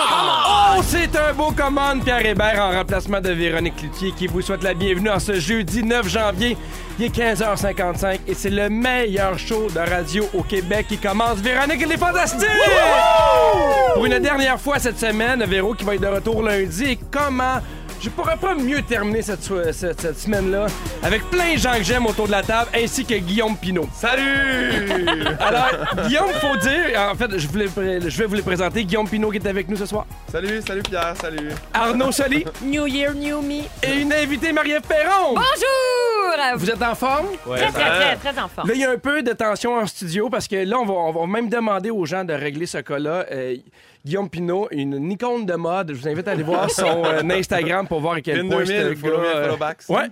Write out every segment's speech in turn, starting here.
Oh, c'est un beau commande, Pierre Hébert, en remplacement de Véronique Cloutier, qui vous souhaite la bienvenue en ce jeudi 9 janvier. Il est 15h55 et c'est le meilleur show de radio au Québec qui commence. Véronique, elle est fantastique! Pour une dernière fois cette semaine, Véro qui va être de retour lundi. Et comment je pourrais pas mieux terminer cette, so- cette- cette semaine-là avec plein de gens que j'aime autour de la table, ainsi que Guillaume Pinot. Salut! Alors, Guillaume, faut dire, en fait, je, voulais, je vais vous les présenter. Guillaume Pinot qui est avec nous ce soir. Salut, salut Pierre, salut. Arnaud Soli New Year, new me. et une invitée, Marie-Ève Perron. Bonjour! Vous êtes en forme? Très, très, très, très en forme. Là, il y a un peu de tension en studio parce que là, on va, on va même demander aux gens de régler ce cas-là. Euh, Guillaume Pinot, une icône de mode. Je vous invite à aller voir son euh, Instagram pour voir à quel point 2000, ce follow me, gars, euh, ouais.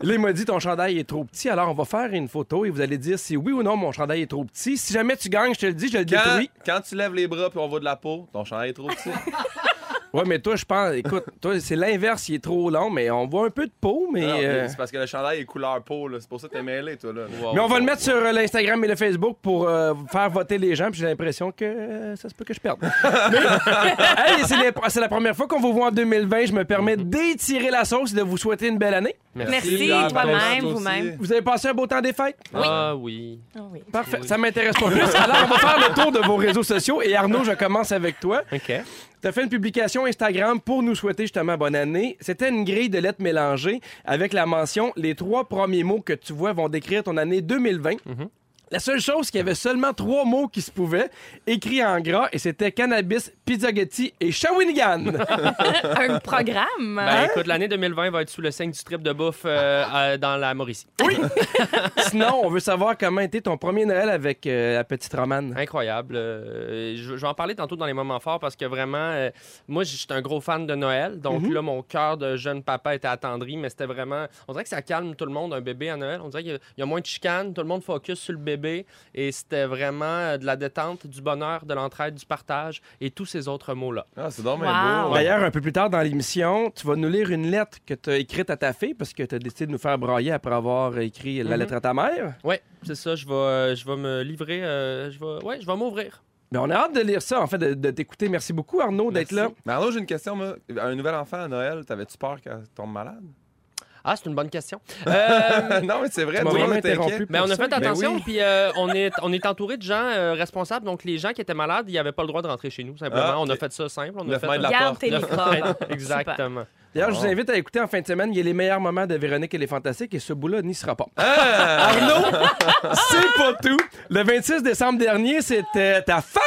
Là, il m'a dit ton chandail est trop petit. Alors, on va faire une photo et vous allez dire si oui ou non mon chandail est trop petit. Si jamais tu gagnes, je te le dis, je le Quand, détruis. quand tu lèves les bras puis on voit de la peau, ton chandail est trop petit. Ouais, mais toi, je pense, écoute, toi, c'est l'inverse, il est trop long, mais on voit un peu de peau, mais. Non, euh, C'est parce que le chandail est couleur peau, là. c'est pour ça que t'es mêlé, toi. Là. Mais on va le mettre sur euh, l'Instagram et le Facebook pour euh, faire voter les gens. Puis j'ai l'impression que euh, ça se peut que je perde. Mais, hey, c'est, les- la première fois qu'on vous voit en 2020. Je me permets d'étirer la sauce et de vous souhaiter une belle année. Merci, Pierre, toi-même, vous-même. Vous avez passé un beau temps des fêtes? Ah oui. Parfait. Ça m'intéresse pas plus. Alors, on va faire le tour de vos réseaux sociaux. Et Arnaud, je commence avec toi. OK. Tu as fait une publication Instagram pour nous souhaiter justement bonne année. C'était une grille de lettres mélangées avec la mention les trois premiers mots que tu vois vont décrire ton année 2020. La seule chose, c'est qu'il y avait seulement trois mots qui se pouvaient, écrits en gras, et c'était cannabis, pizzaghetti et Shawinigan. Un programme. Ben écoute, l'année 2020 va être sous le signe du trip de bouffe euh, dans la Mauricie. Sinon, on veut savoir comment était ton premier Noël avec euh, la petite Romane. Incroyable. Euh, je, je vais en parler tantôt dans les moments forts parce que vraiment, euh, moi, je suis un gros fan de Noël. Donc là, mon cœur de jeune papa était attendri, mais c'était vraiment. On dirait que ça calme tout le monde, un bébé à Noël. On dirait qu'il y y a moins de chicanes, tout le monde focus sur le bébé. Et c'était vraiment euh, de la détente, du bonheur, de l'entraide, du partage et tous ces autres mots-là. Ah, c'est Wow. beau. D'ailleurs, un peu plus tard dans l'émission, tu vas nous lire une lettre que tu as écrite à ta fille parce que tu as décidé de nous faire brailler après avoir écrit la Mhm. lettre à ta mère. Oui, c'est ça. Je vais, euh, je vais me livrer. euh, je vais, ouais, je vais m'ouvrir. Mais on a hâte de lire ça, en fait, de, de t'écouter. Merci beaucoup, Arnaud, d'être là. Mais Arnaud, j'ai une question. Moi. Un nouvel enfant à Noël, t'avais-tu peur qu'elle tombe malade? Ah, c'est une bonne question. Euh, non, mais c'est vrai, interrompu. Mais on a fait Ben attention, oui. puis euh, on, est, on est entouré de gens euh, responsables. Donc, les gens qui étaient malades, ils n'avaient pas le droit de rentrer chez nous, simplement. Ah, On a fait ça simple. On a fait de la porte. tes Exactement. D'ailleurs, je vous invite à écouter en fin de semaine. Il y a les meilleurs moments de Véronique et les Fantastiques et ce bout-là n'y sera pas. Ah! Arnaud, c'est pas tout. Le 26 décembre dernier, c'était ta fête!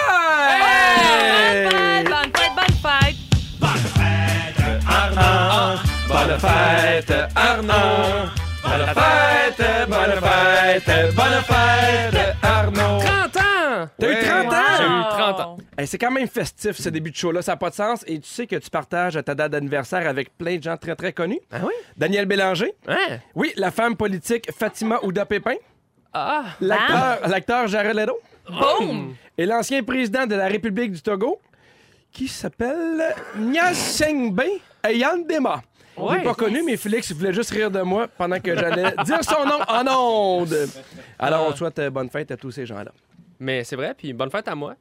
Bonne fête, bonne fête. Arnaud, bonne fête, Arnaud. Bonne fête, bonne fête, bonne fête, Arnaud. 30 ans! T'as eu Ouais. 30 ans? J'ai eu 30 ans. Hey, c'est quand même festif ce début de show-là, ça n'a pas de sens. Et tu sais que tu partages ta date d'anniversaire avec plein de gens très très connus. Ah oui? Daniel Bélanger, Hein? oui, la femme politique Fatima Ouda Pépin, Ah! l'acteur, l'acteur Jared Leto Boom! et l'ancien président de la République du Togo qui s'appelle Nyasengbe Ayandema. Je l'ai Ouais. pas connu, mais Félix voulait juste rire de moi pendant que j'allais dire son nom en ondes. Alors, on te souhaite euh, bonne fête à tous ces gens-là. Mais c'est vrai, puis bonne fête à moi.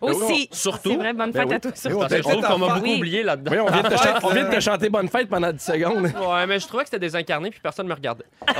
Aussi. Surtout. C'est vrai, bonne Ben fête oui. à toi. Ben surtout. oui, Parce que je trouve qu'on m'a beaucoup Oui. oublié là-dedans. Oui, on vient, de te chan- on vient de te chanter bonne fête pendant 10 secondes. Ouais, mais je trouvais que c'était désincarné, puis personne ne me regardait. Ah,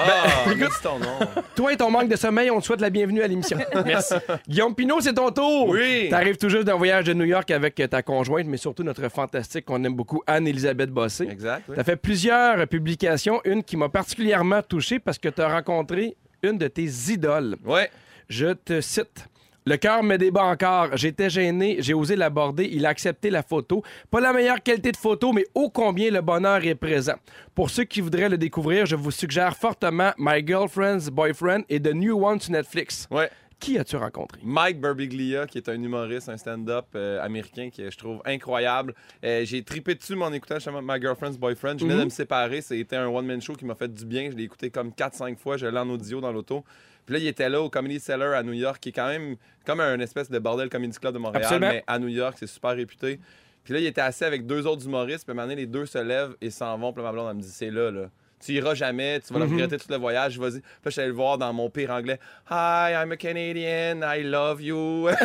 écoute ton nom. Toi et ton manque de sommeil, on te souhaite la bienvenue à l'émission. Merci. Guillaume Pinot, c'est ton tour. Oui. T'arrives tout juste d'un voyage de New York avec ta conjointe, mais surtout notre fantastique qu'on aime beaucoup, Anne-Élisabeth Bossé. Exact. oui. T'as fait plusieurs publications, une qui m'a particulièrement touché parce que t'as rencontré une de tes idoles. Ouais. Je te cite. Le cœur me débat encore. J'étais gêné, j'ai osé l'aborder, il a accepté la photo. Pas la meilleure qualité de photo, mais ô combien le bonheur est présent. Pour ceux qui voudraient le découvrir, je vous suggère fortement My Girlfriend's Boyfriend et The New One sur Netflix. Ouais. Qui as-tu rencontré? Mike Birbiglia, qui est un humoriste, un stand-up euh, américain que je trouve incroyable. Euh, j'ai tripé dessus en écoutant justement My Girlfriend's Boyfriend. Je venais de me séparer. C'était un one-man show qui m'a fait du bien. Je l'ai écouté comme 4-5 fois. Je l'ai en audio dans l'auto. Puis là, il était là au Comedy Cellar à New York, qui est quand même comme un espèce de bordel comedy club de Montréal, Absolument. mais à New York, c'est super réputé. Puis là, il était assis avec deux autres humoristes. Puis à un moment donné, les deux se lèvent et s'en vont. Puis là, ma blonde, elle me dit C'est là, là. Tu iras jamais, tu vas le regretter tout le voyage, vas-y. Puis là, je suis allé le voir dans mon pire anglais. Hi, I'm a Canadian, I love you. Là,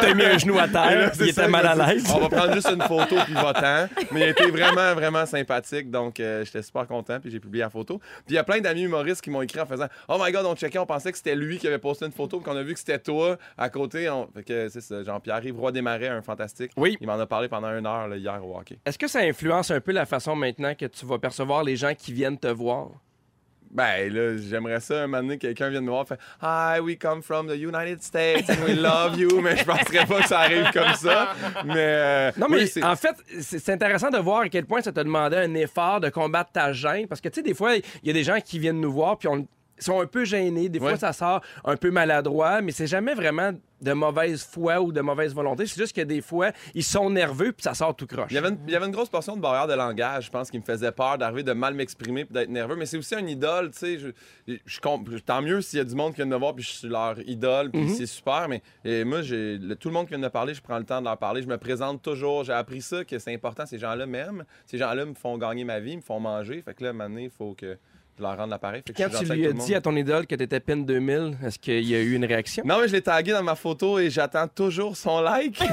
t'as mis un genou à terre. là, il ça, était mal à l'aise. On va prendre juste une photo puis va-t'en. Mais il était vraiment, vraiment sympathique. Donc, euh, j'étais super content. Puis j'ai publié la photo. Puis il y a plein d'amis humoristes qui m'ont écrit en faisant Oh my god, on checkait, on pensait que c'était lui qui avait posté une photo. Puis qu'on a vu que c'était toi à côté. On... Fait que c'est ça. Jean-Pierre-Yves Roy Desmarais, un fantastique. Oui. Il m'en a parlé pendant une heure là, hier au hockey. Est-ce que ça influence un peu la façon maintenant que tu vas percevoir les gens qui viennent te voir? Ben là, j'aimerais ça un moment donné, quelqu'un vienne me voir fait Hi, we come from the United States and we love you. Mais je penserais pas que ça arrive comme ça. Mais. euh, Non, mais oui, en fait, c'est intéressant de voir à quel point ça t'a demandé un effort de combattre ta gêne. Parce que, tu sais, des fois, il y a des gens qui viennent nous voir, puis on sont un peu gênés. Des fois, Ouais. ça sort un peu maladroit, mais c'est jamais vraiment de mauvaise foi ou de mauvaise volonté. C'est juste que des fois, ils sont nerveux, puis ça sort tout croche. Il y, avait une, il y avait une grosse portion de barrière de langage, je pense, qui me faisait peur d'arriver de mal m'exprimer puis d'être nerveux. Mais c'est aussi un idole, tu sais. Je, tant mieux s'il y a du monde qui vient de me voir puis je suis leur idole, puis c'est super. Mais et moi, j'ai le- tout le monde qui vient de me parler, je prends le temps de leur parler. Je me présente toujours. J'ai appris ça, que c'est important. Ces gens-là m'aiment. Ces gens-là me font gagner ma vie, me font manger. Fait que là, à un moment donné, il faut que leur l'appareil. Quand tu lui as dit à ton idole que t'étais PIN 2000, est-ce qu'il y a eu une réaction? Non, mais je l'ai tagué dans ma photo et j'attends toujours son like.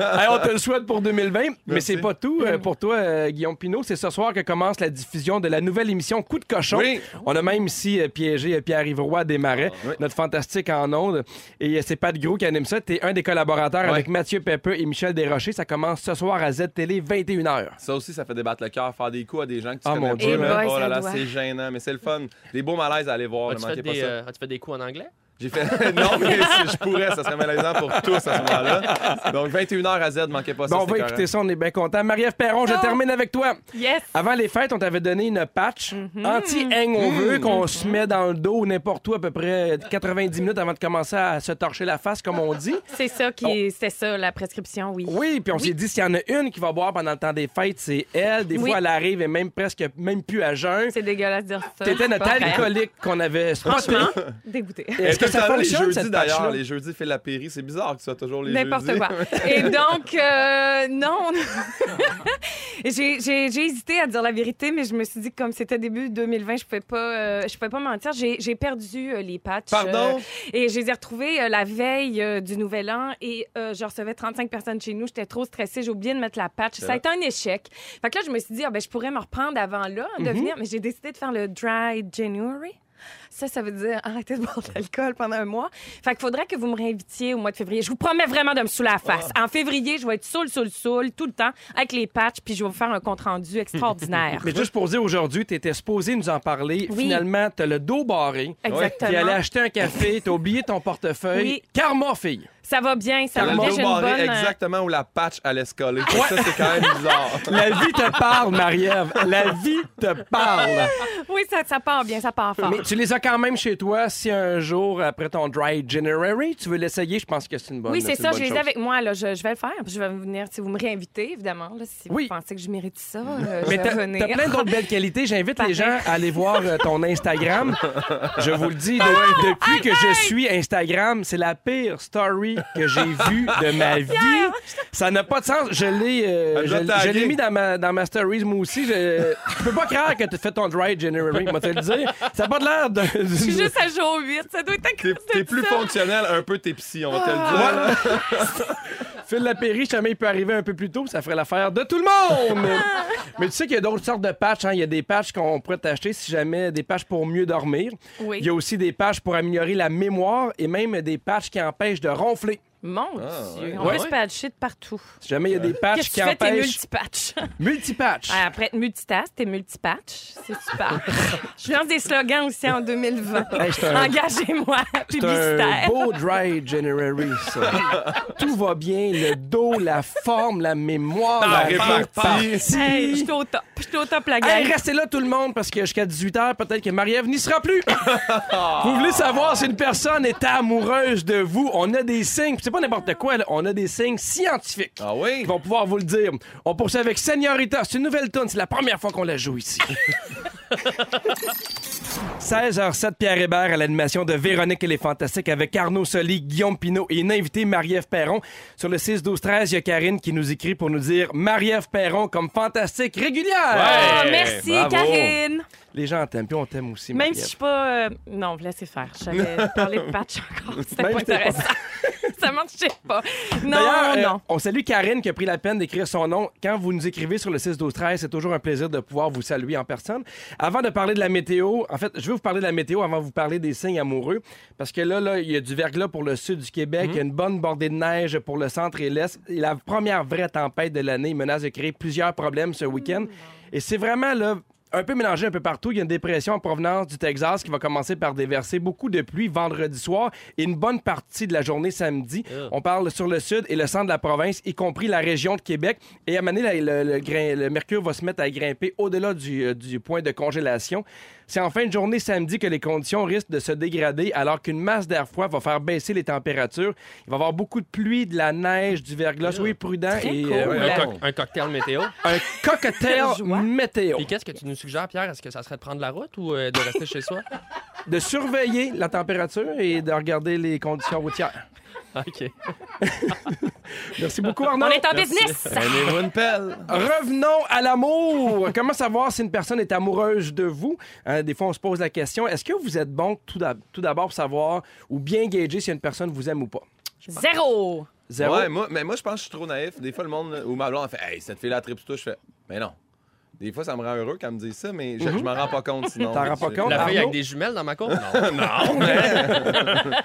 Hey, on te le souhaite pour 2020, mais Merci. c'est pas tout euh, pour toi, euh, Guillaume Pinot. C'est ce soir que commence la diffusion de la nouvelle émission Coup de cochon. Oui. On a même ici euh, piégé euh, Pierre-Yves Roy des Marais, Oui. notre fantastique en ondes. Et euh, c'est Pat Gros qui anime ça. T'es un des collaborateurs avec Mathieu Pepeux et Michel Desrochers. Ça commence ce soir à Z-Télé, 21h. Ça aussi, ça fait débattre le cœur, faire des coups à des gens que tu Ah, connais mon pas. Dieu. là. Boy, oh là ça là, doit. C'est gênant, mais c'est le fun. Des beaux malaises à aller voir, As-tu fait, des, euh, fait des coups en anglais? J'ai fait. non, mais si je pourrais, ça serait malaisant pour tous à ce moment-là. Donc, 21h à Z, manquez pas ça. Bon, on c'est va écouter ça, on est bien content. Marie-Ève Perron, je termine avec toi. Yes! Avant les fêtes, on t'avait donné une patch Mhm. anti-hangover qu'on se met dans le dos n'importe où à peu près 90 minutes avant de commencer à se torcher la face, comme on dit. C'est ça qui c'était ça, la prescription, oui. Oui, puis on s'est dit s'il y en a une qui va boire pendant le temps des fêtes, c'est elle. Des Oui. fois, elle arrive et même presque même plus à jeun. C'est dégueulasse de dire ça. T'étais notre alcoolique qu'on avait spoté. Franchement, dégoûté. Est-ce que Ça les jeudis d'ailleurs, les jeudis fait la péri, c'est bizarre que ce soit toujours les N'importe jeudis. quoi. Et donc, euh, non. j'ai, hésité à dire la vérité, mais je me suis dit que comme c'était début 2020, je pouvais pas, euh, je pouvais pas mentir. J'ai, j'ai perdu euh, les patchs. Pardon? euh, et je les ai retrouvés la veille du Nouvel An et je recevais 35 personnes chez nous. J'étais trop stressée. J'ai oublié de mettre la patch. Ça a été un échec. Fait que là, je me suis dit, ah, ben, je pourrais me reprendre avant là, de venir, mais j'ai décidé de faire le Dry January. Ça, ça veut dire arrêter de boire de l'alcool pendant un mois. Fait qu'il faudrait que vous me réinvitiez au mois de février. Je vous promets vraiment de me saouler la face. En février, je vais être saoul, saoul, saoul, tout le temps, avec les patchs, puis je vais vous faire un compte-rendu extraordinaire. Mais juste pour dire, aujourd'hui, tu étais supposé nous en parler. Oui. Finalement, t'as le dos barré. Exactement. T'es allé acheter un café, t'as oublié ton portefeuille. Oui. Karma, fille. Ça va bien, ça va bien. J'ai une bonne... euh, exactement où la patch allait se coller. Ça, c'est quand même bizarre. La vie te parle, Marie-Ève. La vie te parle. Oui, ça, ça part bien, ça part fort. Mais tu les as quand même chez toi si un jour, après ton Dry January, tu veux l'essayer, je pense que c'est une bonne Oui, c'est ça, je les ai avec moi. Là. Je, je vais le faire. Je vais venir. Si vous me réinvitez, évidemment. Là, si Oui. vous pensez que je mérite ça, euh, je Mais vais t'as venir. t'as plein d'autres belles qualités. J'invite les gens à aller voir euh, ton Instagram. Je vous le dis, de- depuis que je suis Instagram, c'est la pire story que j'ai vue de ma vie. Ça n'a pas de sens. Je l'ai euh, je, l'ai mis dans ma, dans ma stories, moi aussi. Je, je peux pas croire que tu fait ton dry January, moi te le dire. Ça n'a pas de l'air de... Je suis juste à jour 8. Ça doit être à T'es plus ça. fonctionnel, un peu t'es psy, on va te le dire. là. Phil Lapéry, jamais il peut arriver un peu plus tôt, ça ferait l'affaire de tout le monde. Mais tu sais qu'il y a d'autres sortes de patchs. hein. Il y a des patchs qu'on pourrait t'acheter si jamais des patchs pour mieux dormir. Oui. Il y a aussi des patchs pour améliorer la mémoire et même des patchs qui empêchent de ronfler. Mon Ah, Dieu. ouais. On Ouais. peut se patcher de partout. Si jamais il y a des patchs Qu'est-ce que qui tu fais, tes empêchent. Multipatch. Ah, Après être multitask, t'es multipatch. C'est super. Je lance des slogans aussi en 2020. Hey, c'est un- Engagez-moi, C'est un publicitaire. beau dry January, ça. Tout va bien, le dos, la forme, la mémoire, La la répartie. Hey, je suis au top. Je suis au top, la gang. Hey, restez là tout le monde parce que jusqu'à 18h, peut-être que Marie-Ève n'y sera plus. vous voulez savoir si une personne est amoureuse de vous? On a des signes, puis c'est pas n'importe quoi, là. on a des signes scientifiques. Ah oui? Qui vont pouvoir vous le dire. On poursuit avec Señorita. C'est une nouvelle tune. C'est la première fois qu'on la joue ici. 16h07, Pierre Hébert à l'animation de Véronique et les Fantastiques avec Arnaud Soli, Guillaume Pinot et une invitée, Marie-Ève Perron. Sur le 6-12-13, il y a Karine qui nous écrit pour nous dire Marie-Ève Perron comme fantastique régulière. Oh, merci, bravo. Karine. Les gens t'aiment, puis on t'aime aussi, Même si je suis pas. euh, Non, laissez faire. J'avais parlé de patch encore. C'était pas- intéressant. Ça marchait pas. Non, D'ailleurs, euh, non. on salue Karine qui a pris la peine d'écrire son nom. Quand vous nous écrivez sur le 6 12 13, c'est toujours un plaisir de pouvoir vous saluer en personne. Avant de parler de la météo, en fait, je vais vous parler de la météo avant de vous parler des signes amoureux parce que là là, il y a du verglas pour le sud du Québec, il y a une bonne bordée de neige pour le centre et l'est. La première vraie tempête de l'année menace de créer plusieurs problèmes ce week-end. Et c'est vraiment là un peu mélangé un peu partout. Il y a une dépression en provenance du Texas qui va commencer par déverser beaucoup de pluie vendredi soir et une bonne partie de la journée samedi. On parle sur le sud et le centre de la province, y compris la région de Québec. Et à un moment donné, le, le grain- le mercure va se mettre à grimper au-delà du, euh, du point de congélation. C'est en fin de journée samedi que les conditions risquent de se dégrader alors qu'une masse d'air froid va faire baisser les températures. Il va y avoir beaucoup de pluie, de la neige, du verglas. Soyez prudents. Très et cool. euh, Un, cocktail météo. un cocktail météo. Puis qu'est-ce que tu nous suggères, Pierre? Est-ce que ça serait de prendre la route ou euh, de rester chez soi? De surveiller la température et de regarder les conditions routières. OK. Merci beaucoup, Arnaud. On est en Merci. business. Prenez-vous une pelle. Revenons à l'amour. Comment savoir si une personne est amoureuse de vous? Hein, des fois, on se pose la question, est-ce que vous êtes bon tout d'ab- tout d'abord pour savoir ou bien gager si une personne vous aime ou pas? Zéro. Zéro? Ouais, moi, mais moi, je pense que je suis trop naïf. Des fois, le monde ou ma blonde fait Hey, cette fille-là tripe toi. Je fais Mais non. Des fois, ça me rend heureux quand elle me dit ça, mais je, je m'en rends pas compte sinon. T'en rends pas compte? La fille avec des jumelles dans ma cour? Non. Non, mais.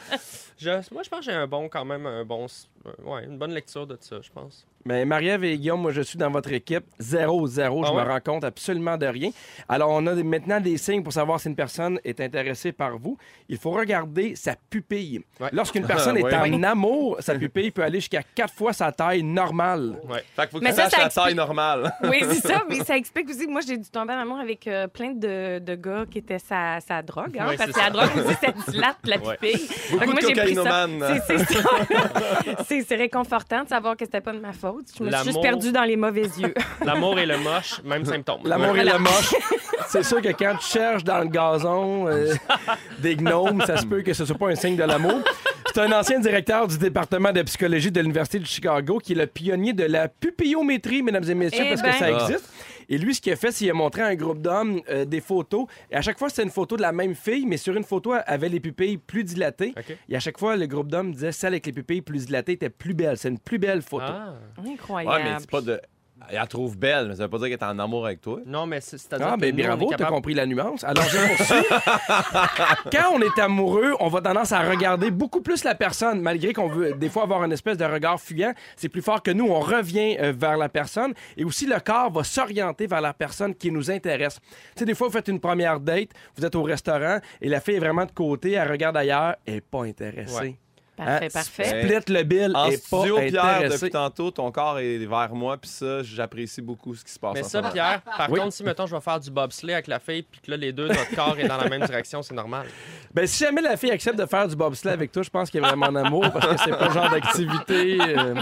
Je- moi, je pense que j'ai un bon, quand même, un bon. euh, ouais, une bonne lecture de ça, je pense. Mais Marie-Ève et Guillaume, moi, je suis dans votre équipe. Zéro, zéro. Ah je ouais? me rends compte absolument de rien. Alors, on a maintenant des signes pour savoir si une personne est intéressée par vous. Il faut regarder sa pupille. Ouais. Lorsqu'une personne est Ouais. en amour, sa pupille peut aller jusqu'à quatre fois sa taille normale. Ouais. Fait qu'il faut que Mais tu ça, saches ça la explique- taille normale. Oui, c'est ça, mais ça explique aussi que moi, j'ai dû tomber en amour avec euh, plein de, de gars qui étaient sa, sa drogue. Hein, parce que la drogue aussi, ça dilate la pupille. Beaucoup moi, j'ai ça. cocaïnomanes. C'est- c'est ça. C'est c'est réconfortant de savoir que c'était pas de ma faute. Je me suis juste L'amour- perdue dans les mauvais yeux. L'amour et le moche, même symptôme. L'amour et le moche. C'est sûr que quand tu cherches dans le gazon euh, des gnomes, ça se peut que ce soit pas un signe de l'amour. C'est un ancien directeur du département de psychologie de l'Université de Chicago qui est le pionnier de la pupillométrie, mesdames et messieurs, Eh parce ben. que ça Ah. existe. Et lui, ce qu'il a fait, c'est qu'il a montré à un groupe d'hommes euh, des photos. Et à chaque fois, c'était une photo de la même fille, mais sur une photo, elle avait les pupilles plus dilatées. Et à chaque fois, le groupe d'hommes disait celle avec les pupilles plus dilatées était plus belle. C'est une plus belle photo. Ah. Incroyable. Ouais, mais c'est pas de. Elle la trouve belle, mais ça veut pas dire qu'elle est en amour avec toi. Non, mais c'est- c'est-à-dire Ah, que ben nous, on bravo, est t'as capable... compris la nuance. Alors, je poursuis. Quand on est amoureux, on va tendance à regarder beaucoup plus la personne, malgré qu'on veut des fois avoir une espèce de regard fuyant. C'est plus fort que nous, on revient euh, vers la personne. Et aussi, le corps va s'orienter vers la personne qui nous intéresse. Tu sais, des fois, vous faites une première date, vous êtes au restaurant, et la fille est vraiment de côté, elle regarde ailleurs, elle est pas intéressée. Ouais. Parfait, Hein? parfait. Split le bill, En est pas studio, Pierre, intéressée. depuis tantôt, ton corps est vers moi, puis ça, j'apprécie beaucoup ce qui se passe Mais ça, moment. Pierre, par Oui. contre, si, mettons, je vais faire du bobsleigh avec la fille, puis que là, les deux, notre corps est dans la même direction, c'est normal. Ben, si jamais la fille accepte de faire du bobsleigh avec toi, je pense qu'il y a vraiment en amour parce que c'est pas le genre d'activité. euh,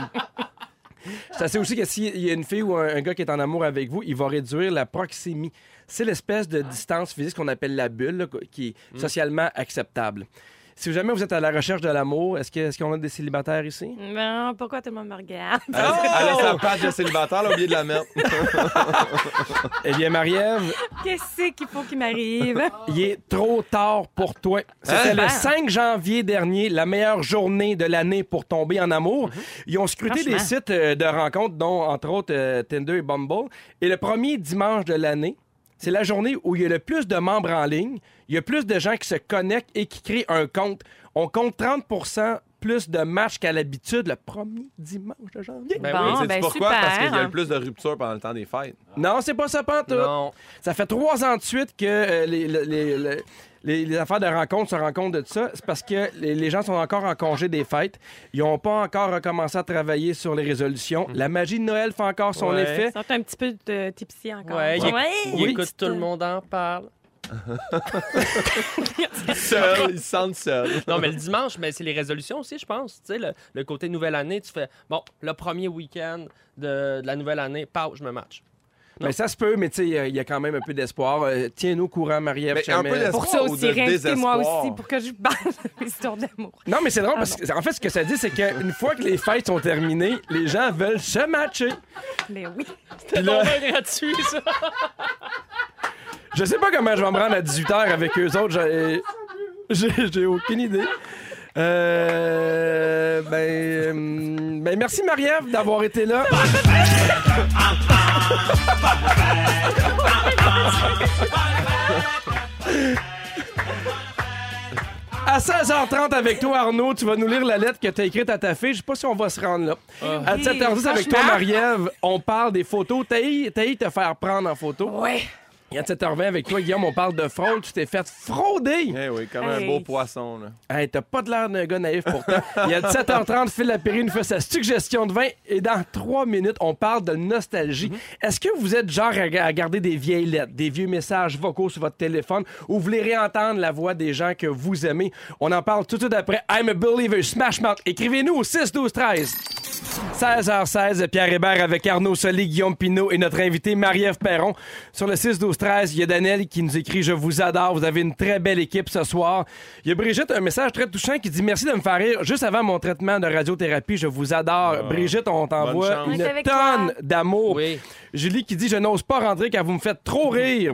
Ça c'est aussi que s'il y a une fille ou un, un gars qui est en amour avec vous, il va réduire la proximie. C'est l'espèce de distance physique qu'on appelle la bulle, là, qui est socialement acceptable. Si jamais vous êtes à la recherche de l'amour, est-ce que- est-ce qu'on a des célibataires ici? Non, pourquoi tout le monde me regarde? Elle, elle a sa page de célibataire, elle a oublié de la mettre. Eh bien, Marie-Ève, Qu'est-ce qu'il faut qu'il m'arrive? il est trop tard pour toi. C'était Hein? le 5 janvier dernier, la meilleure journée de l'année pour tomber en amour. Ils ont scruté des sites euh, de rencontres, dont entre autres euh, Tinder et Bumble. Et le premier dimanche de l'année, c'est la journée où il y a le plus de membres en ligne. Il y a plus de gens qui se connectent et qui créent un compte. On compte 30% plus de matchs qu'à l'habitude le premier dimanche de janvier. Ben Bon, oui, Sais-tu ben pourquoi? super. Parce qu'il y a le plus de ruptures pendant le temps des fêtes. Non, c'est pas ça, pantoute. Non. Ça fait trois ans de suite que euh, les, les- les- les- les- les affaires de rencontre se rendent compte de ça. C'est parce que les, les gens sont encore en congé des fêtes. Ils n'ont pas encore recommencé à travailler sur les résolutions. La magie de Noël fait encore son Ouais. effet. Ça un petit peu de tipsy encore. Ouais, Oui. écoute tout le monde en parle. Seul, ils se sentent seuls. Non, mais le dimanche, mais c'est les résolutions aussi, je pense. Tu sais, le, le côté nouvelle année, tu fais, bon, le premier week-end de, de la nouvelle année, pau, je me match. Mais ça se peut, mais tu sais, il y a- il y a quand même un peu d'espoir. Euh, Tiens-nous au courant, Marie-Ève Mais un peu Chamel. d'espoir. Pour ça aussi, réinvitez-moi aussi pour que je parle de l'histoire d'amour. Non, mais c'est drôle parce que, en fait, ce que ça dit, c'est qu'une fois que les fêtes sont terminées, les gens veulent se matcher. Mais oui. Puis là, gratuit, ça. je sais pas comment je vais me rendre à 18h avec eux autres. J'ai- aucune idée. Euh, ben, euh, ben, merci Marie-Ève d'avoir été là. À 16h30 avec toi, Arnaud, tu vas nous lire la lettre que tu as écrite à ta fille. Je sais pas si on va se rendre là. À 17h10 avec toi. Marie-Ève, on parle des photos. T'as eu te faire prendre en photo. Ouais. Et à 7h20 avec toi, Guillaume, on parle de fraude. Tu t'es fait frauder. Eh oui, comme Hey. un beau poisson. Là. Hey, t'as pas de l'air d'un gars naïf pourtant. Il y a 17h30, Phil Lapéry nous fait sa suggestion de vin et dans trois minutes, on parle de nostalgie. Est-ce que vous êtes genre à, à garder des vieilles lettres, des vieux messages vocaux sur votre téléphone ou vous voulez réentendre la voix des gens que vous aimez? On en parle tout de suite après. I'm a believer, Smash Mouth. Écrivez-nous au 6 12 13. 16h16, Pierre Hébert avec Arnaud Soli, Guillaume Pinot et notre invité Marie-Ève Perron. Sur le 6 12 13, il y a Daniel qui nous écrit Je vous adore, vous avez une très belle équipe ce soir. Il y a Brigitte, un message très touchant qui dit Merci de me faire rire juste avant mon traitement de radiothérapie. Je vous adore. Brigitte, on t'envoie une tonne d'amour. Oui. Julie qui dit Je n'ose pas rentrer car vous me faites trop rire.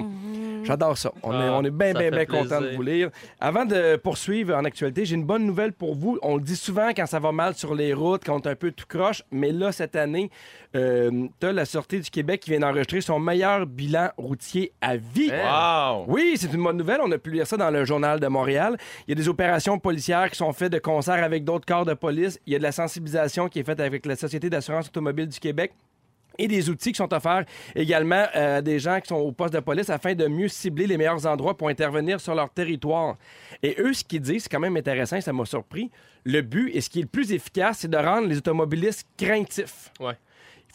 J'adore ça. On est, Ah, on est bien, bien, bien content de vous lire. Avant de poursuivre en actualité, j'ai une bonne nouvelle pour vous. On le dit souvent quand ça va mal sur les routes, quand on est un peu tout croche, mais là, cette année, euh, t'as la Sûreté du Québec qui vient d'enregistrer son meilleur bilan routier à vie. Wow! Oui, c'est une bonne nouvelle. On a pu lire ça dans le Journal de Montréal. Il y a des opérations policières qui sont faites de concert avec d'autres corps de police. Il y a de la sensibilisation qui est faite avec la Société d'assurance automobile du Québec et des outils qui sont offerts également euh, à des gens qui sont au poste de police afin de mieux cibler les meilleurs endroits pour intervenir sur leur territoire. Et eux, ce qu'ils disent, c'est quand même intéressant, ça m'a surpris. Le but et ce qui est le plus efficace, c'est de rendre les automobilistes craintifs. Ouais.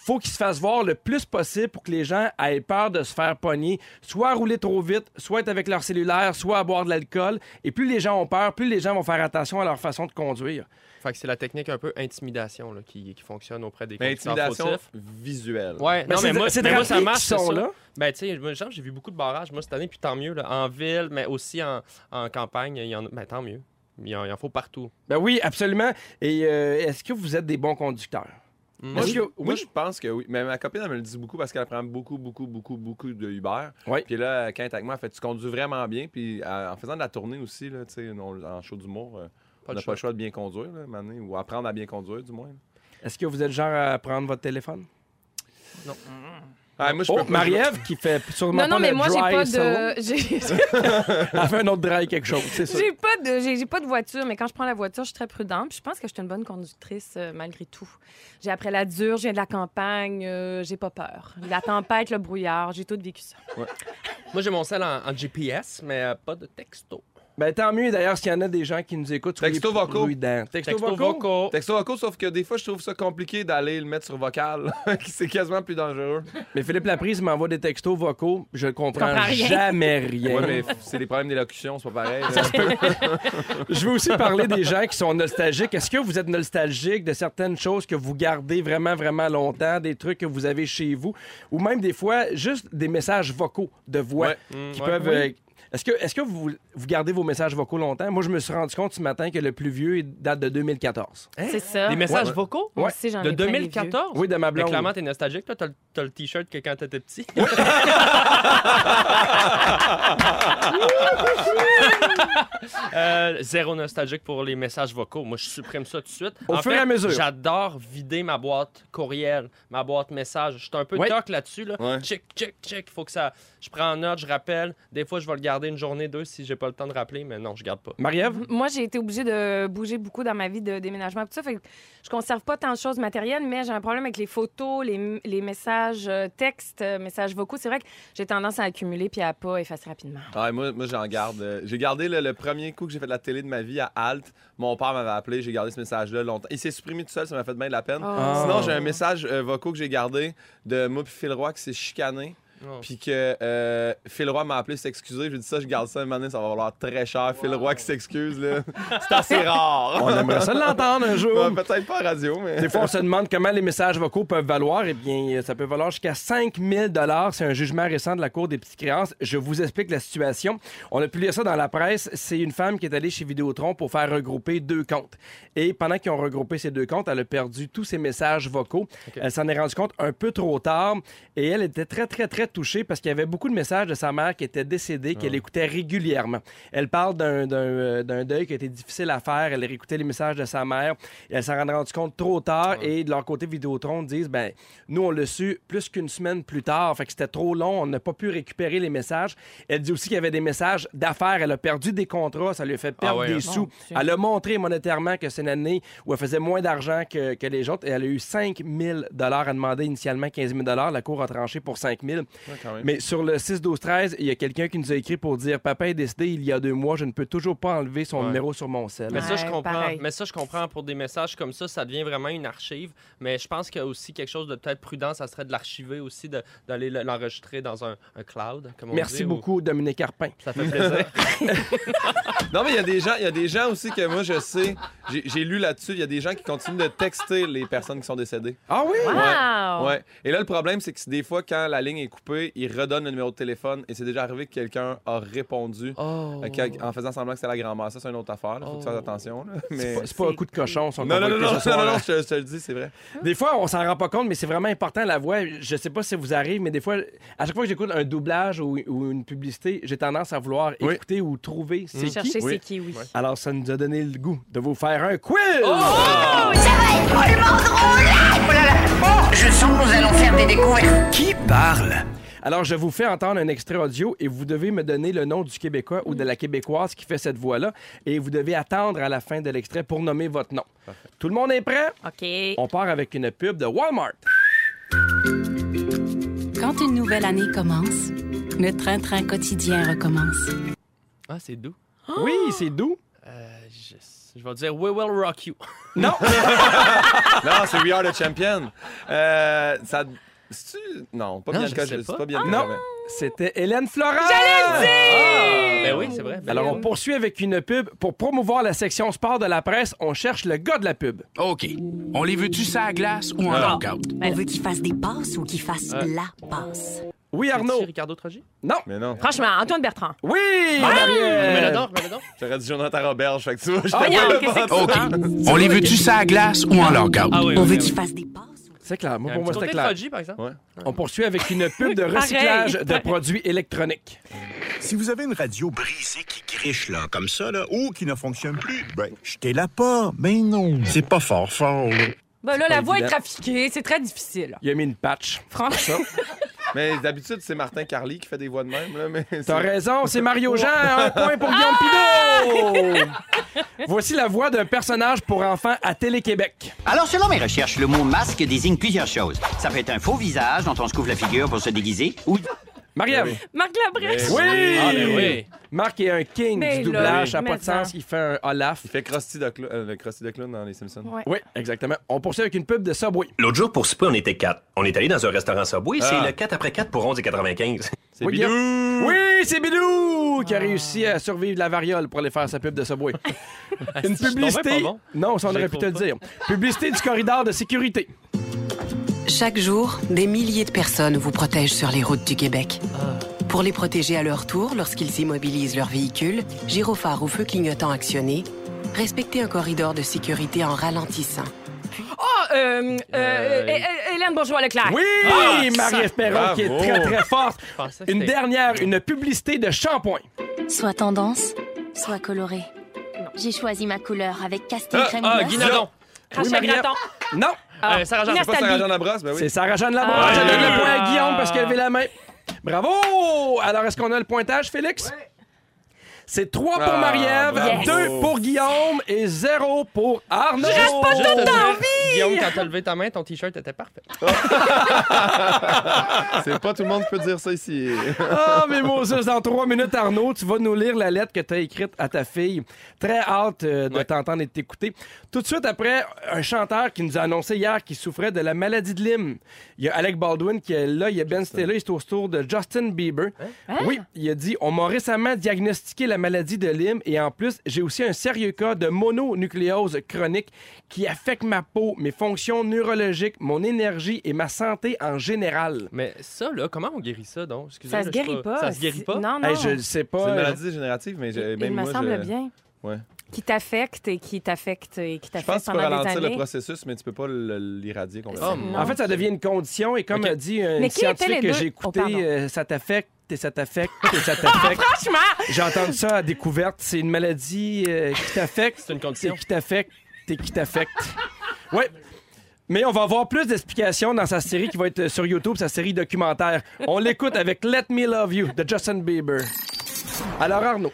Il faut qu'ils se fassent voir le plus possible pour que les gens aient peur de se faire pogner, soit à rouler trop vite, soit être avec leur cellulaire, soit à boire de l'alcool. Et plus les gens ont peur, plus les gens vont faire attention à leur façon de conduire. Fait que c'est la technique un peu intimidation là, qui, qui fonctionne auprès des Mais conducteurs intimidation fautifs. visuelle. Ouais, Ben, non, mais moi, c'est de mais moi, ça marche, sont ça. là. Ben, tu sais, j'ai vu beaucoup de barrages, moi, cette année, puis tant mieux, là, en ville, mais aussi en, en campagne, il y en a, ben, tant mieux. Il en, il en faut partout. Ben oui, absolument. Et euh, est-ce que vous êtes des bons conducteurs? Moi, je, moi, oui. je pense que oui. Mais ma copine, elle me le dit beaucoup parce qu'elle prend beaucoup, beaucoup, beaucoup, beaucoup de Uber. Oui. Puis là, quand elle est avec moi, elle fait Tu conduis vraiment bien. Puis euh, en faisant de la tournée aussi, là, tu sais, on- en show d'humour, euh, on n'a pas le choix de bien conduire, là, donné, ou apprendre à bien conduire, du moins. Est-ce que vous êtes genre à prendre votre téléphone? Ah, moi, je Oh, Marie-Ève qui fait sûrement Non, non, pas mais le moi, j'ai pas de. j'ai- Elle fait un autre dry quelque chose, c'est ça. J'ai pas de j'ai pas de voiture, mais quand je prends la voiture, je suis très prudente. Puis je pense que je suis une bonne conductrice euh, malgré tout. J'ai après la dure, je viens de la campagne, euh, j'ai pas peur. La tempête, le brouillard, j'ai tout vécu ça. Moi, j'ai mon sel en, en GPS, mais euh, pas de texto. Ben tant mieux d'ailleurs s'il y en a des gens qui nous écoutent. Texto vocaux. Texto, Texto vocaux. vocaux. Texto vocaux, sauf que des fois, je trouve ça compliqué d'aller le mettre sur vocal. c'est quasiment plus dangereux. Mais Philippe Laprise m'envoie des textos vocaux. Je comprends, comprends rien. jamais rien. Ouais, mais c'est des problèmes d'élocution, c'est pas pareil. Je veux aussi parler des gens qui sont nostalgiques. Est-ce que vous êtes nostalgique de certaines choses que vous gardez vraiment, vraiment longtemps, des trucs que vous avez chez vous, ou même des fois juste des messages vocaux de voix Ouais. qui ouais. peuvent. euh, Est-ce que, est que vous, vous gardez vos messages vocaux longtemps? Moi, je me suis rendu compte ce matin que le plus vieux date de 2014. C'est ça. Des messages Ouais. vocaux? Ouais. aussi, De ai plein des vieux. 2014? Oui, de ma Mais blonde. clairement, t'es nostalgique. Toi, t'as le- t'as le t-shirt que quand t'étais petit. Euh, zéro nostalgique pour les messages vocaux. Moi, je supprime ça tout de suite. Au En fur fait, et à mesure. J'adore vider ma boîte courriel, ma boîte message. Je suis un peu Ouais. toc là-dessus. Là. Ouais. Check, check, check. Faut que ça. Je prends en note, je rappelle. Des fois, je vais le garder une journée, deux si j'ai pas le temps de rappeler, mais non, je garde pas. Marie-Ève? Moi, j'ai été obligée de bouger beaucoup dans ma vie de déménagement. Tout ça fait que je conserve pas tant de choses matérielles, mais j'ai un problème avec les photos, les, les messages euh, textes, euh, messages vocaux. C'est vrai que j'ai tendance à accumuler puis à pas effacer rapidement. Ouais, moi, moi j'en garde. euh, J'ai gardé le, le premier coup que j'ai fait de la télé de ma vie à Alt. Mon père m'avait appelé, j'ai gardé ce message-là longtemps. Il s'est supprimé tout seul, ça m'a fait bien de la peine. Oh. Sinon, j'ai un message euh, vocaux que j'ai gardé de moi puis Phil Roy qui s'est chicané. Oh. puis que euh, Phil Roy m'a appelé s'excuser. Je lui ai dit ça, je garde ça un moment donné, ça va valoir très cher. Phil Roy qui s'excuse, là. C'est assez rare. On aimerait ça l'entendre un jour. Ouais, Peut-être pas à radio, mais. Des fois, on se demande comment les messages vocaux peuvent valoir. Eh bien, ça peut valoir jusqu'à 5000 dollars. C'est un jugement récent de la Cour des petites créances. Je vous explique la situation. On a publié ça dans la presse. C'est une femme qui est allée chez Vidéotron pour faire regrouper deux comptes. Et pendant qu'ils ont regroupé ces deux comptes, elle a perdu tous ses messages vocaux. Elle s'en est rendue compte un peu trop tard. Et elle était très, très, très touchée parce qu'il y avait beaucoup de messages de sa mère qui était décédée, qu'elle écoutait régulièrement. Elle parle d'un- d'un euh, d'un deuil qui a été difficile à faire. Elle réécoutait les messages de sa mère. Et elle s'en est rendue compte trop tard. Et de leur côté, Vidéotron disent ben, nous, on l'a su plus qu'une semaine plus tard. Fait que c'était trop long. On n'a pas pu récupérer les messages. Elle dit aussi qu'il y avait des messages d'affaires. Elle a perdu des contrats. Ça lui a fait perdre ouais, des hein? sous. Elle a montré monétairement que c'est une année où elle faisait moins d'argent que, que les autres. Et elle a eu 5 000 Elle demandait initialement 15 000 La Cour a tranché pour 5 000 Ouais, mais sur le 6-12-13, il y a quelqu'un qui nous a écrit pour dire Papa est décédé il y a deux mois, je ne peux toujours pas enlever son Ouais. numéro sur mon sel. Mais ça, je comprends. pareil. Mais ça, je comprends pour des messages comme ça, ça devient vraiment une archive. Mais je pense qu'il y a aussi quelque chose de peut-être prudent, ça serait de l'archiver aussi, d'aller le- l'enregistrer dans un, un cloud, comme on Merci dit, ou- beaucoup, Dominique Carpin. Ça fait plaisir. Non, mais il y a des gens, il y a des gens aussi que moi je sais, j'ai lu là-dessus, il y a des gens qui continuent de texter les personnes qui sont décédées. Ah oui? Wow! Ouais. Et là, le problème, c'est que des fois, quand la ligne est coupée, ils redonnent le numéro de téléphone et c'est déjà arrivé que quelqu'un a répondu Oh. euh, en faisant semblant que c'était la grand-mère. Ça, c'est une autre affaire. Il faut que tu fasses Oh. attention. là. C'est Mais... pas- C'est pas un coup de cochon, son Non, non, non, non, non, soir, non, là. non, je, te- je te le dis, c'est vrai. Des fois, on s'en rend pas compte, mais c'est vraiment important la voix. Je sais pas si ça vous arrive, mais des fois, à chaque fois que j'écoute un doublage ou, ou une publicité, j'ai tendance à vouloir Oui. écouter ou trouver c'est qui. Chercher Oui. c'est qui, oui. Alors, ça nous a donné le goût de vous faire un quiz! Je sens que nous allons faire des découvertes. Qui parle? Alors, je vous fais entendre un extrait audio et vous devez me donner le nom du Québécois ou de la Québécoise qui fait cette voix-là. Et vous devez attendre à la fin de l'extrait pour nommer votre nom. Tout le monde est prêt? OK. On part avec une pub de Walmart. Quand une nouvelle année commence, le train-train quotidien recommence. Ah, c'est doux. Oui, c'est doux. Euh, je, je vais dire We Will Rock You. Non, Non, c'est We Are the Champion. Euh, ça. C'est-tu- Non, pas Non, bien je le cas. sais C'est pas. pas bien Non. c'était Hélène Florent. Ah, ben oui, c'est vrai. Ben Alors, on poursuit avec une pub. Pour promouvoir la section sport de la presse, on cherche le gars de la pub. OK. On les veut-tu ça à glace ou en Ah. lockout? On veut qu'il fasse des passes ou qu'il fasse Euh. la passe. Oui, Arnaud. Ricardo Trogi? Non. Mais non. Franchement, Antoine Bertrand. Oui, Mais Marie-Ève. le le. J'aurais dit Jonathan Roberge, fait que tu vois, je Ah, le qu'est-ce que bon OK. On les veut-tu ça à glace ou en lockout? Ah On veut oui, qu'il oui. fasse des passes? C'est clair. Moi, pour moi, c'était clair. Trogi, par exemple. Ouais. On poursuit avec une pub de recyclage de produits électroniques. Si vous avez une radio brisée qui griche là, comme ça, là, ou qui ne fonctionne plus, ben, jetez-la pas. Ben non. C'est pas fort fort, là. Ben là, la voix est trafiquée. C'est très difficile. Il a mis une patch. Franchement. Mais d'habitude, c'est Martin Carly qui fait des voix de même. Là, mais T'as raison, c'est Mario Jean. Un point pour Guillaume Pinot. Voici la voix d'un personnage pour enfants à Télé-Québec. Alors, selon mes recherches, le mot masque désigne plusieurs choses. Ça peut être un faux visage dont on se couvre la figure pour se déguiser, ou Marie-Ève. Oui. Marc Labrèche. Oui! Ah, ben oui. Marc est un king Mais du là, doublage. Ça n'a mais pas de ça. sens. Il fait un Olaf. Il fait Krusty the, Clown- euh, le Krusty the Clown dans Les Simpsons. Ouais. Oui, exactement. On poursuit avec une pub de Subway. L'autre jour, pour souper, on était quatre. On est allé dans un restaurant Subway, Ah. c'est le 4 après 4 pour 11,95. C'est Oui, Bidou! Oui, c'est Bidou qui a réussi à survivre de la variole pour aller faire sa pub de Subway. Une je suis donc publicité. bien pas bon. Non, ça on Je aurait pu te le trouve dire. Publicité du corridor de sécurité. Chaque jour, des milliers de personnes vous protègent sur les routes du Québec. Pour les protéger à leur tour lorsqu'ils immobilisent leur véhicule, gyrophare ou feu clignotant actionné, respectez un corridor de sécurité en ralentissant. Oh, euh, euh, Euh, Hé- Hé- Hélène Bourgeois-Leclerc. Oui, Ah, Marie-Ève Perron qui est Bravo. très très forte. Je pensais que Une c'était- dernière, une publicité de shampoing. Soit tendance, soit coloré. J'ai choisi ma couleur avec casting Ah, crème Ah, gloss. Guy Nadon. Rachel Marie-Ève. Gratton. Non, Ah, Euh, C'est pas. Sarah-Jeanne Labrosse? Ben oui. c'est Sarah-Jeanne Labrosse. Ah. Elle donne le point à Guillaume parce qu'elle levait la main. Bravo! Alors, est-ce qu'on a le pointage, Félix? C'est 3 pour Ah, Marie-Ève, bravo. 2 pour Guillaume et 0 pour Arnaud. Juste te dire, Guillaume, quand t'as levé ta main, ton t-shirt était parfait. C'est pas tout le monde qui peut dire ça ici. Ah, mais Moses, dans trois minutes, Arnaud, tu vas nous lire la lettre que tu as écrite à ta fille. Très hâte euh, de Ouais. t'entendre et de t'écouter. Tout de suite après, un chanteur qui nous a annoncé hier qu'il souffrait de la maladie de Lyme. Il y a Alec Baldwin qui est là, il y a Ben Stiller, il est au tour de Justin Bieber. Oui, il a dit On m'a récemment diagnostiqué la maladie de Lyme et en plus, j'ai aussi un sérieux cas de mononucléose chronique qui affecte ma peau, mes fonctions neurologiques, mon énergie et ma santé en général. Mais ça, là, comment on guérit ça, donc? Excusez, Ça se je guérit pas. Ça se guérit pas? Non, non. Hey, je sais pas. C'est une euh, maladie dégénérative, mais j'ai- Il même me moi, semble je... bien. Ouais. Qui t'affecte et qui t'affecte et qui Je pense t'affecte que tu peux ralentir le processus, mais tu peux pas l'irradier complètement. Oh. En fait, ça devient une condition et comme a dit un Mais scientifique que j'ai Oh, écouté, euh, ça t'affecte et ça t'affecte et ça t'affecte. Franchement! J'ai entendu ça à découverte. C'est une maladie euh, qui t'affecte. C'est une condition. et Qui t'affecte et qui t'affecte. Ouais. Mais on va avoir plus d'explications dans sa série qui va être sur YouTube, sa série documentaire. On l'écoute avec Let Me Love You de Justin Bieber. Alors Arnaud,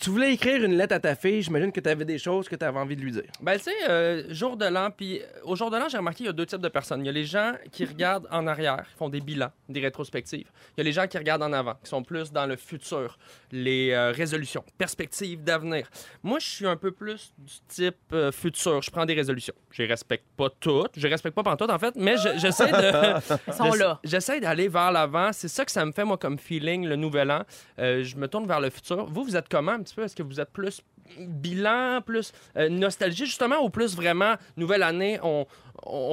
tu voulais écrire une lettre à ta fille. J'imagine que tu avais des choses que tu avais envie de lui dire. Ben, tu sais, euh, jour de l'an, puis euh, au jour de l'an, j'ai remarqué qu'il y a deux types de personnes. Il y a les gens qui regardent en arrière, qui font des bilans, des rétrospectives. Il y a les gens qui regardent en avant, qui sont plus dans le futur, les euh, résolutions, perspectives d'avenir. Moi, je suis un peu plus du type euh, futur. Je prends des résolutions. Je les respecte pas toutes. Je les respecte pas pantoute, en fait, mais je- j'essaie de... Ils sont là. J'essaie d'aller vers l'avant. C'est ça que ça me fait, moi, comme feeling, le nouvel an. Euh, je me tourne vers le futur. Vous, vous êtes comment un petit Est-ce que vous êtes plus bilan, plus euh, nostalgie, justement, ou plus vraiment nouvelle année, on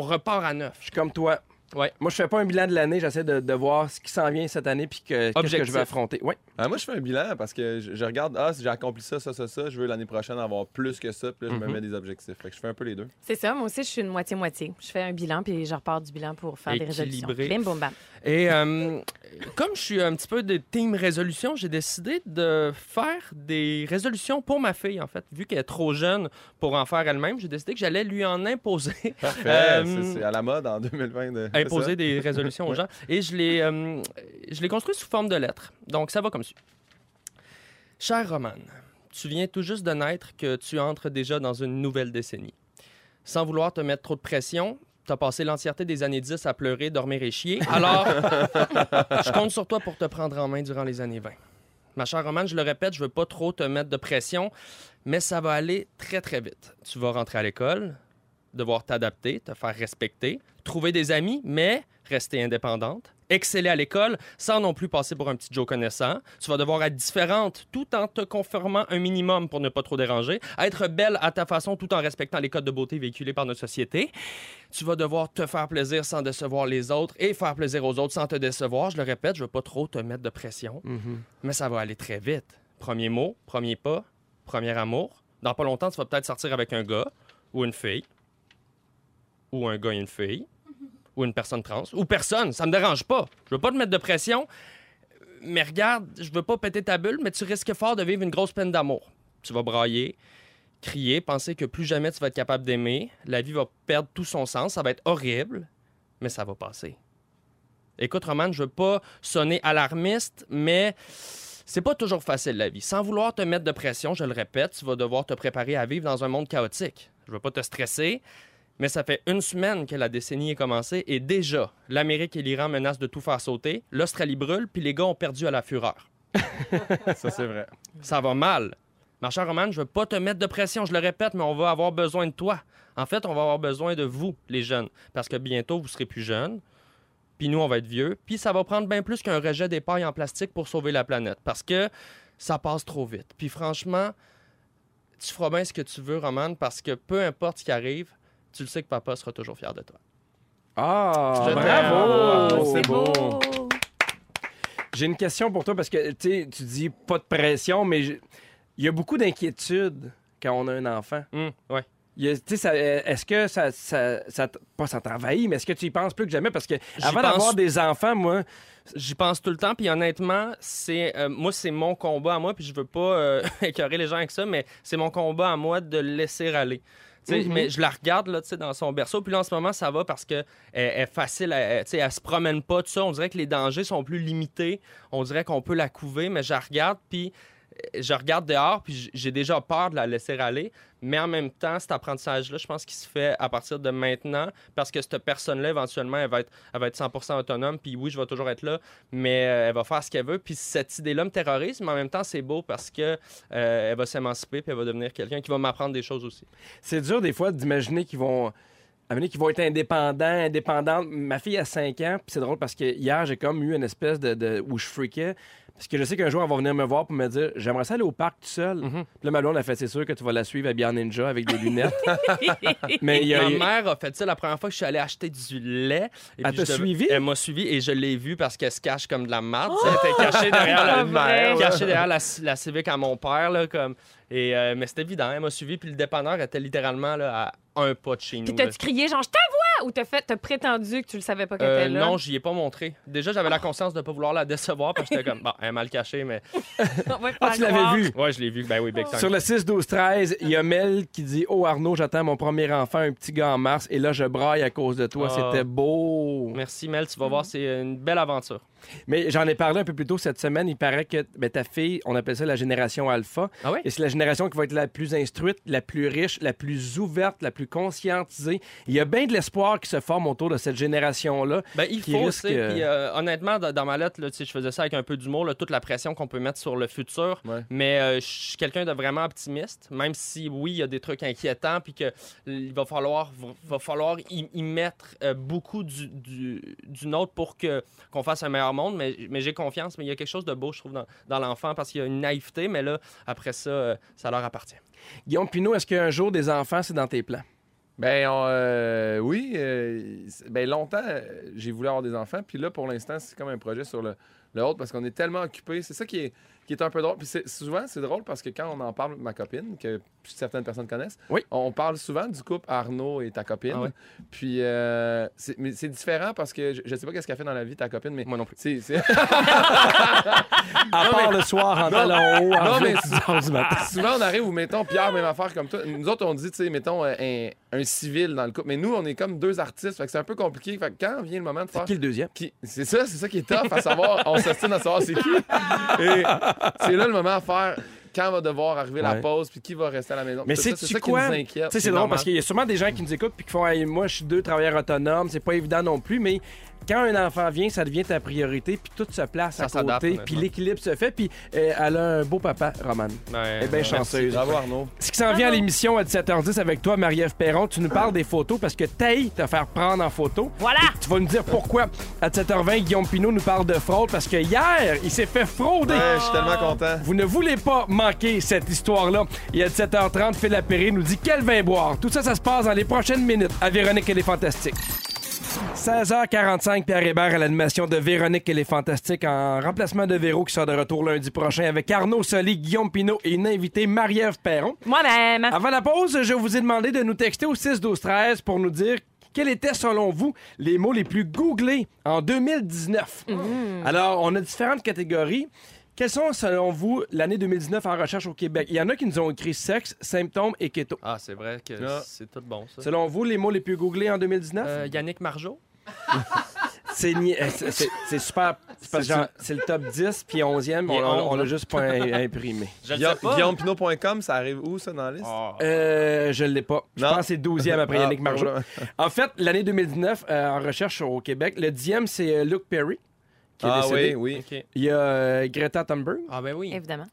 repart à neuf? Je suis comme toi. Ouais. Moi, je fais pas un bilan de l'année. J'essaie de, de voir ce qui s'en vient cette année puis que, qu'est-ce que je vais affronter. Ouais. Ah, moi, je fais un bilan parce que je, je regarde, ah, si j'ai accompli ça, ça, ça, ça, je veux l'année prochaine avoir plus que ça, puis là, je Mhm. me mets des objectifs. Fait que je fais un peu les deux. C'est ça, moi aussi, je suis une moitié-moitié. Je fais un bilan, puis je repars du bilan pour faire des résolutions. Équilibré. Bim, boum, bam. Et euh, comme je suis un petit peu de team résolution, j'ai décidé de faire des résolutions pour ma fille, en fait. Vu qu'elle est trop jeune pour en faire elle-même, j'ai décidé que j'allais lui en imposer. Parfait. Euh, C'est- c'est à la mode en 2020. De... imposer des résolutions aux gens. Et je l'ai, euh, construit sous forme de lettres. Donc, ça va comme suit. Cher Roman, tu viens tout juste de naître que tu entres déjà dans une nouvelle décennie. Sans vouloir te mettre trop de pression, tu as passé l'entièreté des années 10 à pleurer, dormir et chier. Alors, je compte sur toi pour te prendre en main durant les années 20. Ma chère Romane, je le répète, je veux pas trop te mettre de pression, mais ça va aller très, très vite. Tu vas rentrer à l'école, devoir t'adapter, te faire respecter, trouver des amis, mais rester indépendante, exceller à l'école sans non plus passer pour un petit Joe connaissant. Tu vas devoir être différente tout en te conformant un minimum pour ne pas trop déranger, être belle à ta façon tout en respectant les codes de beauté véhiculés par notre société. Tu vas devoir te faire plaisir sans décevoir les autres et faire plaisir aux autres sans te décevoir. Je le répète, je veux pas trop te mettre de pression, mais ça va aller très vite. Premier mot, premier pas, premier amour. Dans pas longtemps, tu vas peut-être sortir avec un gars ou une fille ou un gars et une fille, ou une personne trans, ou personne, ça me dérange pas. Je veux pas te mettre de pression, mais regarde, je veux pas péter ta bulle, mais tu risques fort de vivre une grosse peine d'amour. Tu vas brailler, crier, penser que plus jamais tu vas être capable d'aimer, la vie va perdre tout son sens, ça va être horrible, mais ça va passer. Écoute, Roman, je veux pas sonner alarmiste, mais c'est pas toujours facile la vie. Sans vouloir te mettre de pression, je le répète, tu vas devoir te préparer à vivre dans un monde chaotique. Je veux pas te stresser, mais ça fait une semaine que la décennie est commencée et déjà, l'Amérique et l'Iran menacent de tout faire sauter, l'Australie brûle, puis les gars ont perdu à la fureur. Ça, c'est vrai. Ça va mal. Ma chère Romane, je veux pas te mettre de pression, je le répète, mais on va avoir besoin de toi. En fait, on va avoir besoin de vous, les jeunes, parce que bientôt, vous serez plus jeunes, puis nous, on va être vieux, puis ça va prendre bien plus qu'un rejet des pailles en plastique pour sauver la planète, parce que ça passe trop vite. Puis franchement, tu feras bien ce que tu veux, Romane, parce que peu importe ce qui arrive, tu le sais que papa sera toujours fier de toi. Ah, Je bravo! c'est beau. J'ai une question pour toi parce que tu dis pas de pression, mais je- il y a beaucoup d'inquiétude quand on a un enfant. Ouais. Ça- Est-ce que ça, ça, pas ça t'envahit, mais est-ce que tu y penses plus que jamais? Parce que avant pense- d'avoir des enfants, moi, J'y pense tout le temps, puis honnêtement, c'est euh, moi c'est mon combat à moi, puis je veux pas euh, écœurer les gens avec ça, mais c'est mon combat à moi de le laisser aller. Mhm. Mais je la regarde là, dans son berceau, puis là en ce moment ça va parce que elle, elle est facile, elle, elle se promène pas, tout ça. On dirait que les dangers sont plus limités. On dirait qu'on peut la couver, mais je la regarde, puis je regarde dehors, puis j'ai déjà peur de la laisser aller. Mais en même temps, cet apprentissage-là, je pense qu'il se fait à partir de maintenant, parce que cette personne-là, éventuellement, elle va être, elle va être 100 autonome. Puis oui, je vais toujours être là, mais euh, elle va faire ce qu'elle veut. Puis cette idée-là me terrorise, mais en même temps, c'est beau parce que euh, elle va s'émanciper, puis elle va devenir quelqu'un qui va m'apprendre des choses aussi. C'est dur des fois d'imaginer qu'ils vont. À donné, qu'ils vont être indépendants, indépendantes. Ma fille a 5 ans, puis c'est drôle parce que hier, j'ai comme eu une espèce de, de- où je freakais. Parce que je sais qu'un jour, elle va venir me voir pour me dire J'aimerais ça aller au parc tout seul. Puis là, ma blonde a fait C'est sûr que tu vas la suivre habillée en ninja avec des lunettes. Mais il y a. Ma mère a fait ça la première fois que je suis allé acheter du lait. Et Elle puis t'a je suivi? Elle m'a suivi et je l'ai vue parce qu'elle se cache comme de la marde. sais, Elle était cachée derrière la, Pas vrai. cachée derrière la, la Civic à mon père. Là, comme... et, euh, mais c'était évident, elle m'a suivi. Puis le dépanneur était littéralement là, à un pas de chez nous. Puis t'as-tu crié genre je t'envoie ou t'as fait t'as prétendu que tu le savais pas qu'elle Euh, était là? non, j'y ai pas montré. Déjà, j'avais la conscience de pas vouloir la décevoir parce que j'étais comme, bon, elle est mal cachée, mais. Ah, tu l'avais vu? Ouais, je l'ai vu. Ben oui, big time. Sur le 6, 12, 13, il y a Mel qui dit Oh Arnaud, j'attends mon premier enfant, un petit gars en mars, et là je braille à cause de toi. Ah. C'était beau. Merci, Mel. Tu vas voir, c'est une belle aventure. Mais j'en ai parlé un peu plus tôt cette semaine. Il paraît que ben, ta fille, on appelle ça la génération alpha. Ah oui? Et c'est la génération qui va être la plus instruite, la plus riche, la plus ouverte, la plus conscientisée. Il y a bien de l'espoir qui se forme autour de cette génération-là. Ben, il qui faut, risque, euh, puis, euh, honnêtement, dans, ma lettre, là, je faisais ça avec un peu d'humour, toute la pression qu'on peut mettre sur le futur. Ouais. Mais euh, je suis quelqu'un de vraiment optimiste, même si, oui, il y a des trucs inquiétants, puis qu'il va falloir, va falloir y, y mettre euh, beaucoup du, du, du nôtre pour que, qu'on fasse un meilleur monde. Mais, mais j'ai confiance, mais il y a quelque chose de beau, je trouve, dans, dans l'enfant, parce qu'il y a une naïveté, mais là, après ça, ça leur appartient. Guillaume Pinot, est-ce qu'un jour des enfants, c'est dans tes plans? Ben euh, oui, euh, ben longtemps euh, j'ai voulu avoir des enfants, puis là pour l'instant c'est comme un projet sur le, le autre parce qu'on est tellement occupés. C'est ça qui est, qui est un peu drôle. Puis c'est- souvent c'est drôle parce que quand on en parle avec ma copine, que certaines personnes connaissent, Oui. on parle souvent du couple Arnaud et ta copine. Ah ouais? Puis euh, c'est, c'est différent parce que je, je sais pas qu'est-ce qu'elle fait dans la vie ta copine, mais Moi non plus. c'est, c'est- À part le soir en hauts, en Non, mais- 10 heures du matin. Souvent, on arrive où, mettons, Pierre, même affaire comme toi. Nous autres, on dit, tu sais, mettons, euh, un, un civil dans le couple. Mais nous, on est comme deux artistes. Fait que c'est un peu compliqué. Fait que quand vient le moment de faire. Qui est le deuxième? qui- C'est ça, c'est ça qui est tough à savoir. On s'estime à savoir c'est qui. Et c'est là le moment à faire quand va devoir arriver la pause, puis qui va rester à la maison. Mais Tout ça, ça qui quoi? nous Tu inquiète. sais, c'est drôle parce qu'il y a sûrement des gens qui nous écoutent puis qui font Hey, Moi, je suis deux travailleurs autonomes, c'est pas évident non plus, mais quand un enfant vient, ça devient ta priorité, puis tout se place Ça à côté, puis l'équilibre se fait, puis euh, elle a un beau papa, Roman. Ouais, Elle est bien chanceuse. Bravo, Arnaud. Ce qui s'en vient à l'émission à 17h10 avec toi, Marie-Ève Perron, tu nous parles des photos parce que Taï te faire prendre en photo. Voilà! Et tu vas nous dire pourquoi. À 17h20, Guillaume Pinot nous parle de fraude parce que hier, il s'est fait frauder. Ouais, je suis tellement content. Vous ne voulez pas manquer cette histoire-là. Et à 17h30, Phil Lapéry nous dit quel vin boire? Tout ça, ça se passe dans les prochaines minutes à Véronique et les Fantastiques. 16h45, Pierre Hébert à l'animation de Véronique et les Fantastiques en remplacement de Véro qui sera de retour lundi prochain avec Arnaud Soli, Guillaume Pinot et une invitée, Marie-Ève Perron. Moi-même. Avant la pause, je vous ai demandé de nous texter au 6 12 13 pour nous dire quels étaient, selon vous, les mots les plus googlés en 2019. Alors, on a différentes catégories. Quelles sont, selon vous, l'année 2019 en recherche au Québec? Il y en a qui nous ont écrit sexe, symptômes et keto. Ah, c'est vrai que Ah. c'est tout bon, ça. Selon vous, les mots les plus googlés en 2019? Euh, Yannick Margeau? C'est ni- euh, c'est- c'est- c'est super. C'est parce que genre, c'est le top 10, puis 11e, Il est on, on- on 11, l'a juste pas im- imprimé. Je le Guilla- sais pas. GuillaumePinot.com, ça arrive où, ça, dans la liste? Ah. Euh, je l'ai pas. Je Non? pense que c'est 12e après Ah, Yannick Margeau. voilà. En fait, l'année 2019, euh, en recherche au Québec, le 10e, c'est euh, Luke Perry, qui est Ah décédé. oui, oui. OK. Il y a euh, Greta Thunberg. Ah, ben oui. Évidemment.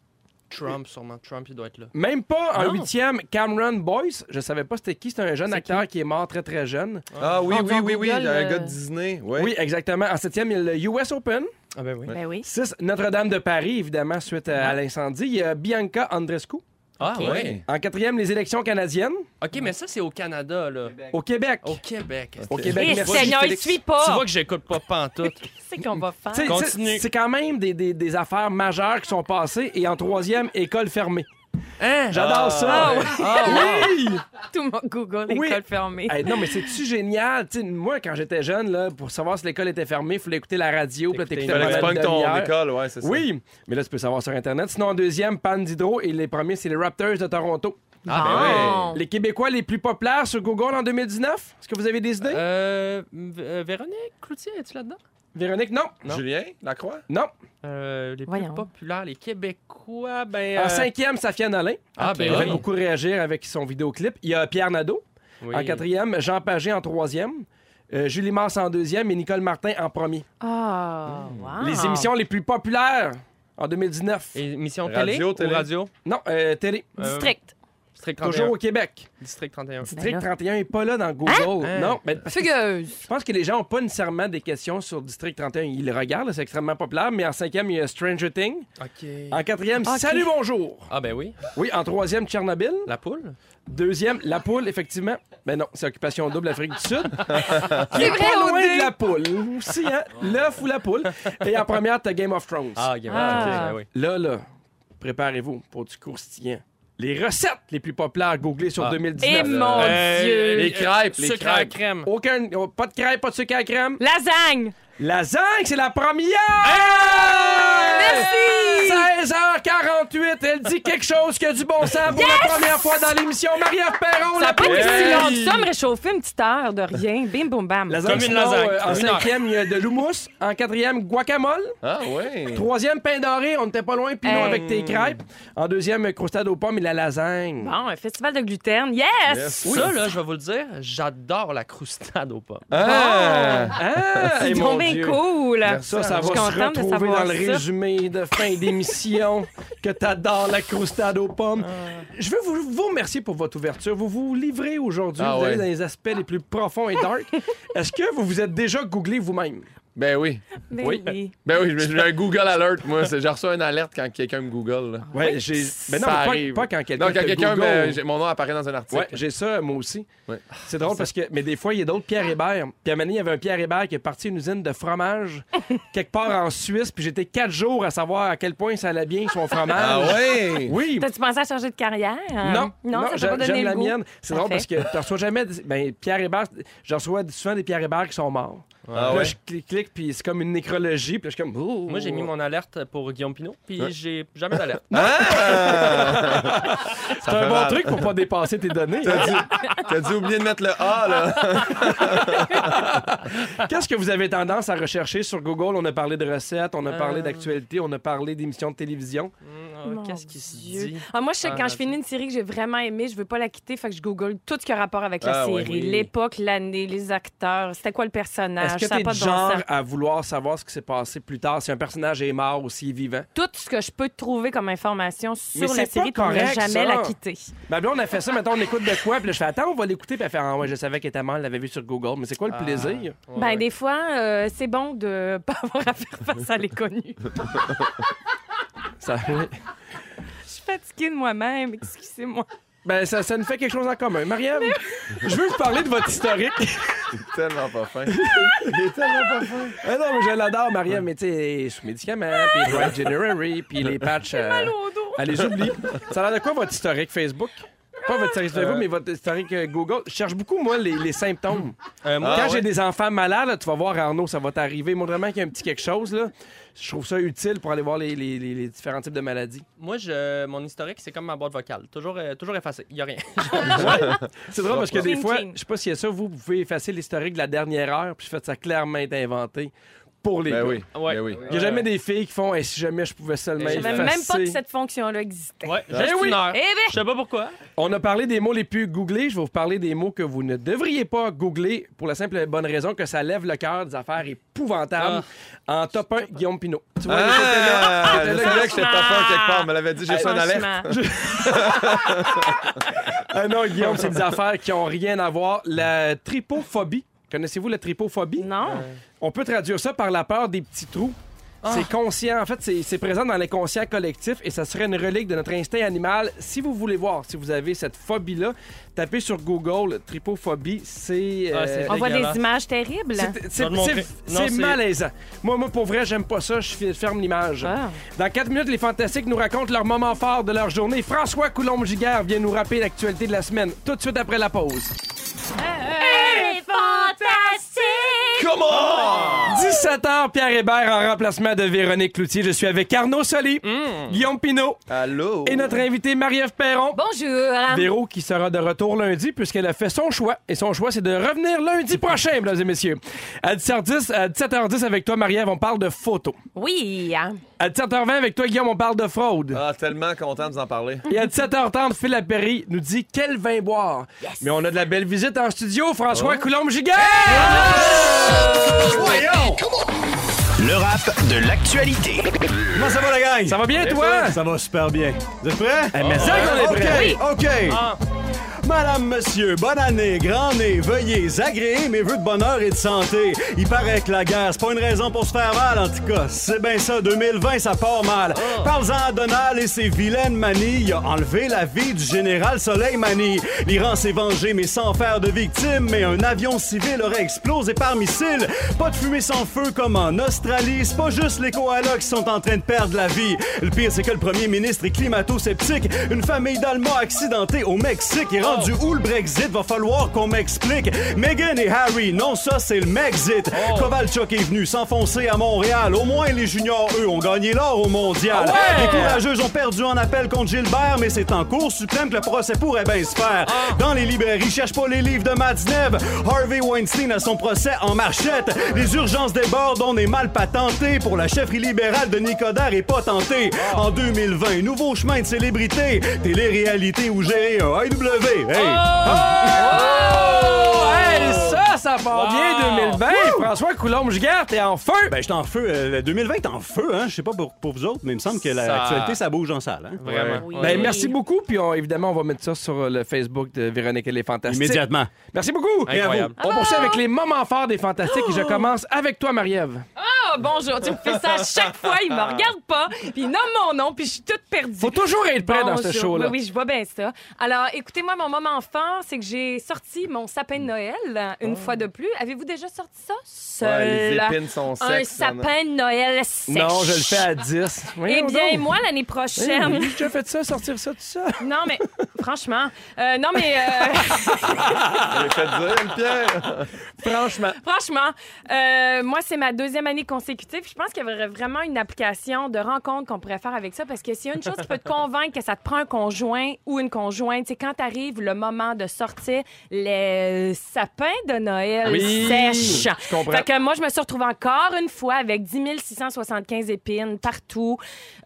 Trump, sûrement. Trump, il doit être là. Même pas en Non. huitième, Cameron Boyce. Je savais pas c'était qui. C'est un jeune C'est acteur qui? est mort très très jeune. Ah oui, On oui, oui, oui, Google, un euh, gars de Disney. Ouais. Oui, exactement. En septième, il y a le US Open. Ah, ben oui. Ben oui. 6, Notre-Dame de Paris, évidemment, suite à, à l'incendie. Il y a Bianca Andrescu. Ah, Ouais. ouais. En quatrième, les élections canadiennes. OK, mais ça, c'est au Canada, là. Au Québec. Au Québec. Au Québec. Eh, merci, Seigneur, il Félix. suit Tu pas. vois que j'écoute pas pantoute. Qu'est-ce qu'on va faire? Tu Continue. c'est- C'est quand même des, des- des affaires majeures qui sont passées. Et en troisième, école fermée. Hein? J'adore ça. Ah ouais. Ah, Oui! Tout mon Google, Oui. école fermée. Hey, non, mais c'est-tu génial? Tu sais, moi, quand j'étais jeune, là, pour savoir si l'école était fermée, il fallait écouter la radio. Puis t'écoutais ton école, ouais, c'est ça. Oui, mais là, tu peux savoir sur Internet. Sinon, en deuxième, panne d'hydro. Et les premiers, c'est les Raptors de Toronto. Ah, ben Bon. Les Québécois les plus populaires sur Google en 2019? Est-ce que vous avez des idées? Euh, euh, Véronique Cloutier, es-tu là-dedans? Véronique, non. Julien Lacroix? Non. Euh, les Voyons. plus populaires, les Québécois, ben. En euh, cinquième, Safia Nolin. Ah, ben a fait oui. beaucoup réagir avec son vidéoclip. Il y a Pierre Nadeau oui. en quatrième, Jean Pagé en troisième, euh, Julie Mars en deuxième et Nicole Martin en premier. Ah, wow. Les émissions les plus populaires en 2019. Émission Radio, télé, télé. ou radio? Non, euh, télé. Euh, District. District 31. Toujours au Québec. District 31. District là. 31 n'est pas là dans Google. Hein? Non, mais parce que Fugueuse. je pense que les gens n'ont pas nécessairement des questions sur District 31. Ils le regardent, c'est extrêmement populaire. Mais en cinquième, il y a Stranger Things. OK. En quatrième. Salut, bonjour. Ah, ben oui. Oui, en troisième, Tchernobyl. La poule? Deuxième, la poule, effectivement. Mais non, c'est Occupation double Afrique du Sud. C'est vrai, pas loin de la poule. Aussi, hein? L'œuf ou la poule. Et en première, t'as Game of Thrones. Ah, Game of Ah. Thrones, ben oui. Là, là, préparez-vous pour du croustillant. Les recettes les plus populaires à googler sur Ah. 2019. Et mon Euh, Dieu. les crêpes, les Sucre à crème. Aucun, pas de crêpes, pas de sucre à crème. Lasagne. Lasagne, c'est la première! Merci. 16h48, elle dit quelque chose que du bon sens pour la première fois dans l'émission. Marie-Ève Perron, Ça la n'a pas été si première. long que ça, me réchauffer une petite heure de rien. Bim, boum, bam. Lasagne, Comme une lasagne. euh, en cinquième, il y a de l'houmous. En quatrième, guacamole. Ah, ouais. Troisième, pain doré. On n'était pas loin. Puis non, Hey. avec tes crêpes. En deuxième, croustade aux pommes et la lasagne. Bon, un festival de gluten. Yes! Yes. Ça, là, je vais vous le dire, j'adore la croustade aux pommes. Ah! Ah, donc bien cool. Ça, ça va se retrouver dans le ça. résumé de fin d'émission que t'adores la croustade aux pommes. Je veux vous, vous remercier pour votre ouverture. Vous vous livrez aujourd'hui. Ah vous allez ouais. dans les aspects les plus profonds et dark. Est-ce que vous vous êtes déjà googlé vous-même? Ben oui. Ben Oui. oui. Ben oui, j'ai un Google Alert, moi. C'est- J'ai reçu une alerte quand quelqu'un me Google. là. Ouais, j'ai. Ben non, Ça mais arrive. pas, pas quand quelqu'un. Non, quand quelqu'un, Google. mon nom apparaît dans un article. Ouais, j'ai ça, moi aussi. Ouais. C'est drôle parce que, mais des fois, il y a d'autres Pierre Hébert. Puis à un moment donné, il y avait un Pierre Hébert qui est parti à une usine de fromage quelque part en Suisse. Puis j'étais quatre jours à savoir à quel point ça allait bien son fromage. Ah ouais? Oui. T'as-tu pensé à changer de carrière? Non, non, ça j'aime pas donné j'aime le la goût. mienne. C'est drôle parce que tu reçois jamais. des- Ben, Pierre Hébert, je reçois souvent des Pierre Hébert qui sont morts. Ah Puis là, ouais? je clique, clique, puis c'est comme une nécrologie. Puis là, je suis comme. oh. Moi, j'ai mis mon alerte pour Guillaume Pinot, puis j'ai jamais d'alerte. Ah! C'est un bon truc pour pas dépasser tes données. hein. T'as dit, t'as dit oublier de mettre le A, là. Qu'est-ce que vous avez tendance à rechercher sur Google? On a parlé de recettes, on a parlé Euh. d'actualité, on a parlé d'émissions de télévision. Hum, Mon Qu'est-ce qui se Dieu. dit? Ah, moi, je sais que Ah, quand je finis une série que j'ai vraiment aimée, je veux pas la quitter, fait que je google tout ce qui a rapport avec la Ah, série. oui. L'époque, l'année, les acteurs, c'était quoi le personnage, Est-ce que t'es pas du bon genre à vouloir savoir ce qui s'est passé plus tard, si un personnage est mort ou s'il est vivant? Tout ce que je peux trouver comme information sur Mais la c'est série pour ne jamais ça. la quitter. Ben là, on a fait ça, maintenant on écoute de quoi, puis là, je fais attends, on va l'écouter, puis elle fait ah ouais, je savais qu'elle était mort, elle l'avait vu sur Google, mais c'est quoi le Ah. plaisir? Ouais, Ben, ouais. des fois, euh, c'est bon de pas avoir à faire face à l'inconnu. Ça. Je suis fatiguée de moi-même, excusez-moi. Ben ça, ça nous fait quelque chose en commun. Mariam, je veux vous parler de votre historique. Il est tellement pas fin. Il est tellement pas fin. ah non, mais je l'adore, Mariam, mais tu sais, sous médicaments, puis Dry January, puis les patchs. euh, Mal au dos. Elle les oublie. Ça a l'air de quoi votre historique Facebook? Pas votre historique Facebook, mais votre historique euh, Google. Je cherche beaucoup, moi, les, les symptômes. Euh, moi, Ah, Quand ouais? j'ai des enfants malades, là, tu vas voir Arnaud, ça va t'arriver. Moi, vraiment qu'il y a un petit quelque chose, là. Je trouve ça utile pour aller voir les, les- les- les différents types de maladies. moi je, mon historique, c'est comme ma boîte vocale. Toujours, euh, toujours effacé. Il n'y a rien. C'est drôle parce que des Clean, fois, clean. je sais pas s'il y a ça, vous, vous pouvez effacer l'historique de la dernière heure, puis faites ça clairement être inventé pour les Ben gars. oui. Ouais. Ben oui. Il n'y a jamais des filles qui font Hey, si jamais je pouvais seulement Je Je savais même pas que cette fonction-là existait. Ouais, Ben juste oui. une heure. Eh ben! Je sais pas pourquoi. On a parlé des mots les plus googlés. Je vais vous parler des mots que vous ne devriez pas googler pour la simple et bonne raison que ça lève le cœur des affaires épouvantables. En top 1, Guillaume Pinot. Tu vois. Ah! Je savais que j'étais pas fin quelque part. On me l'avait dit, j'ai reçu une alerte. Ah non, Guillaume, c'est des affaires qui ont rien à voir. La tripophobie. Connaissez-vous la tripophobie? Non. On peut traduire ça par la peur des petits trous. C'est conscient. En fait, c'est présent dans l'inconscient collectif et ça serait une relique de notre instinct animal. Si vous voulez voir, si vous avez cette phobie-là, tapez sur Google tripophobie. C'est. Ah, c'est On voit des images terribles. c'est- malaisant. Moi, moi, pour vrai, j'aime pas ça. Je ferme l'image. Ah. Dans 4 minutes, les Fantastiques nous racontent leur moment fort de leur journée. François Coulombe-Giguère vient nous rappeler l'actualité de la semaine. Tout de suite après la pause. fantastique! Come on! 17 Animateur Pierre Hébert en remplacement de Véronique Cloutier. Je suis avec Arnaud Soli, Guillaume Pinot Allô? et notre invité Marie-Ève Perron. Bonjour. Véro qui sera de retour lundi puisqu'elle a fait son choix. Et son choix, c'est de revenir lundi prochain, mesdames et messieurs. À 17h10, à 17h10 avec toi, Marie-Ève, on parle de photos. Oui. hein. À 17h20 avec toi, Guillaume, on parle de fraude. Ah, tellement content de vous en parler. Et à 17h30, Phil Lapéry nous dit quel vin boire. Mais on a de la belle visite en studio, François Coulombe-Giguère! Le rap de l'actualité. Comment ça va, la gang? Ça va bien, toi? Ça va super bien. Vous êtes prêts? Eh, mais ça qu'on est OK, prêt. OK. Madame, monsieur, bonne année, grand nez, veuillez agréer mes vœux de bonheur et de santé. Il paraît que la guerre, c'est pas une raison pour se faire mal, en tout cas. C'est bien ça, 2020, ça part mal. Parle-en à Donald et ses vilaines manies. Il a enlevé la vie du général Soleil Mani. L'Iran s'est vengé, mais sans faire de victimes. Mais un avion civil aurait explosé par missile. Pas de fumée sans feu comme en Australie. C'est pas juste les koalas qui sont en train de perdre la vie. Le pire, c'est que le premier ministre est climato-sceptique. Une famille d'Allemands accidentée au Mexique est rendu où le Brexit? Va falloir qu'on m'explique. Meghan et Harry, non, ça, c'est le Mexit. Kovalchuk est venu s'enfoncer à Montréal. Au moins, les juniors, eux, ont gagné l'or au mondial. Les courageux ont perdu en appel contre Gilbert, mais c'est en cours suprême que le procès pourrait bien se faire. Dans les librairies, cherche pas les livres de Matznev. Harvey Weinstein a son procès en marchette. Les urgences débordent, on est mal patenté. Pour la chefferie libérale de Nicodère est pas tenté. En 2020, nouveau chemin de célébrité. Télé-réalité ou gérer un AW. Hey! Oh! Hey, ça, ça part bien 2020. François Coulombe-Giguère, t'es en feu. Ben, j'étais en feu. euh, le 2020 est en feu, hein. Je sais pas pour, pour vous autres, mais il me semble que Ça- l'actualité, ça bouge en salle, hein. Vraiment. Oui. Ben, merci beaucoup. Puis on- évidemment, on va mettre ça sur le Facebook de Véronique et les Fantastiques. Immédiatement. Merci beaucoup. Incroyable. On poursuit avec les moments forts des Fantastiques et je commence avec toi, Marie-Ève. Ah, bonjour. Tu me fais ça à chaque fois. Il me regarde pas. Puis il nomme mon nom. Puis je suis toute perdue. Faut toujours être prêt dans ce Bonjour. show-là. Oui, oui, je vois bien ça. Alors, écoutez-moi, mon moment fort, c'est que j'ai sorti mon sapin de Noël euh, une fois de plus. Avez-vous déjà sorti ça? Seul. Ouais, les épines sont Un sexes. a- sapin de Noël sèche. Non, je le fais à 10. Eh bien, donc. moi, l'année Oui, prochaine. oui, J'ai déjà fait ça, sortir ça, tout ça. Non, mais franchement. euh, non, mais euh, fait dire, Pierre. Franchement. franchement, euh, moi, c'est ma deuxième année consécutive. Je pense qu'il y aurait vraiment une application de rencontre qu'on pourrait faire avec ça parce que s'il y a une chose qui peut te convaincre que ça te prend un conjoint ou une conjointe, c'est quand arrive le moment de sortir les sapins de Noël Oui, sèches. je comprends. Fait que moi, je me suis retrouvée encore une fois avec 10 675 épines partout.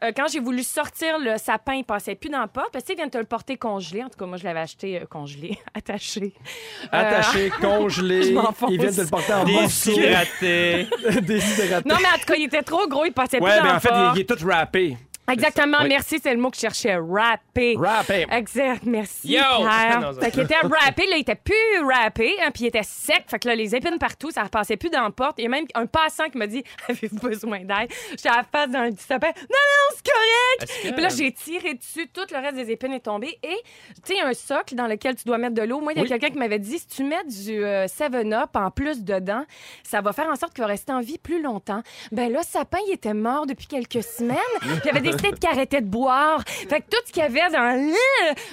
Euh, quand j'ai voulu sortir le sapin, il passait plus dans la porte. Parce que, tu sais, ils viennent te le porter congelé. En tout cas, moi, je l'avais acheté euh, congelé, attaché. Euh, Attaché, congelé. Je m'enfonce. Ils viennent de le porter en morceaux. Déshydraté. Déshydraté. Non, mais en tout cas, il était trop gros, il passait Ouais, plus dans mais la en fait, il, il est tout rappé. Exactement, merci, c'est le mot que je cherchais. Rappé. Rappé. Exact, merci. Yo! Pierre. Non, ça- fait qu'il était rappé, là, il était plus rappé, hein, puis il était sec. Fait que là, les épines partout, ça repassait plus dans la porte. Il y a même un passant qui m'a dit Avez-vous besoin d'aide? J'étais à la face d'un petit sapin. Non, non, c'est correct. Est-ce que- Puis là, j'ai tiré dessus, tout le reste des épines est tombé. Et, tu sais, y un socle dans lequel tu dois mettre de l'eau. Moi, il y a Oui. quelqu'un qui m'avait dit si tu mets du 7-Up en plus dedans, ça va faire en sorte qu'il va rester en vie plus longtemps. Ben là, sapin, il était mort depuis quelques semaines. Puis il avait qu'il arrêtait de boire. Fait que tout ce qu'il y avait dans le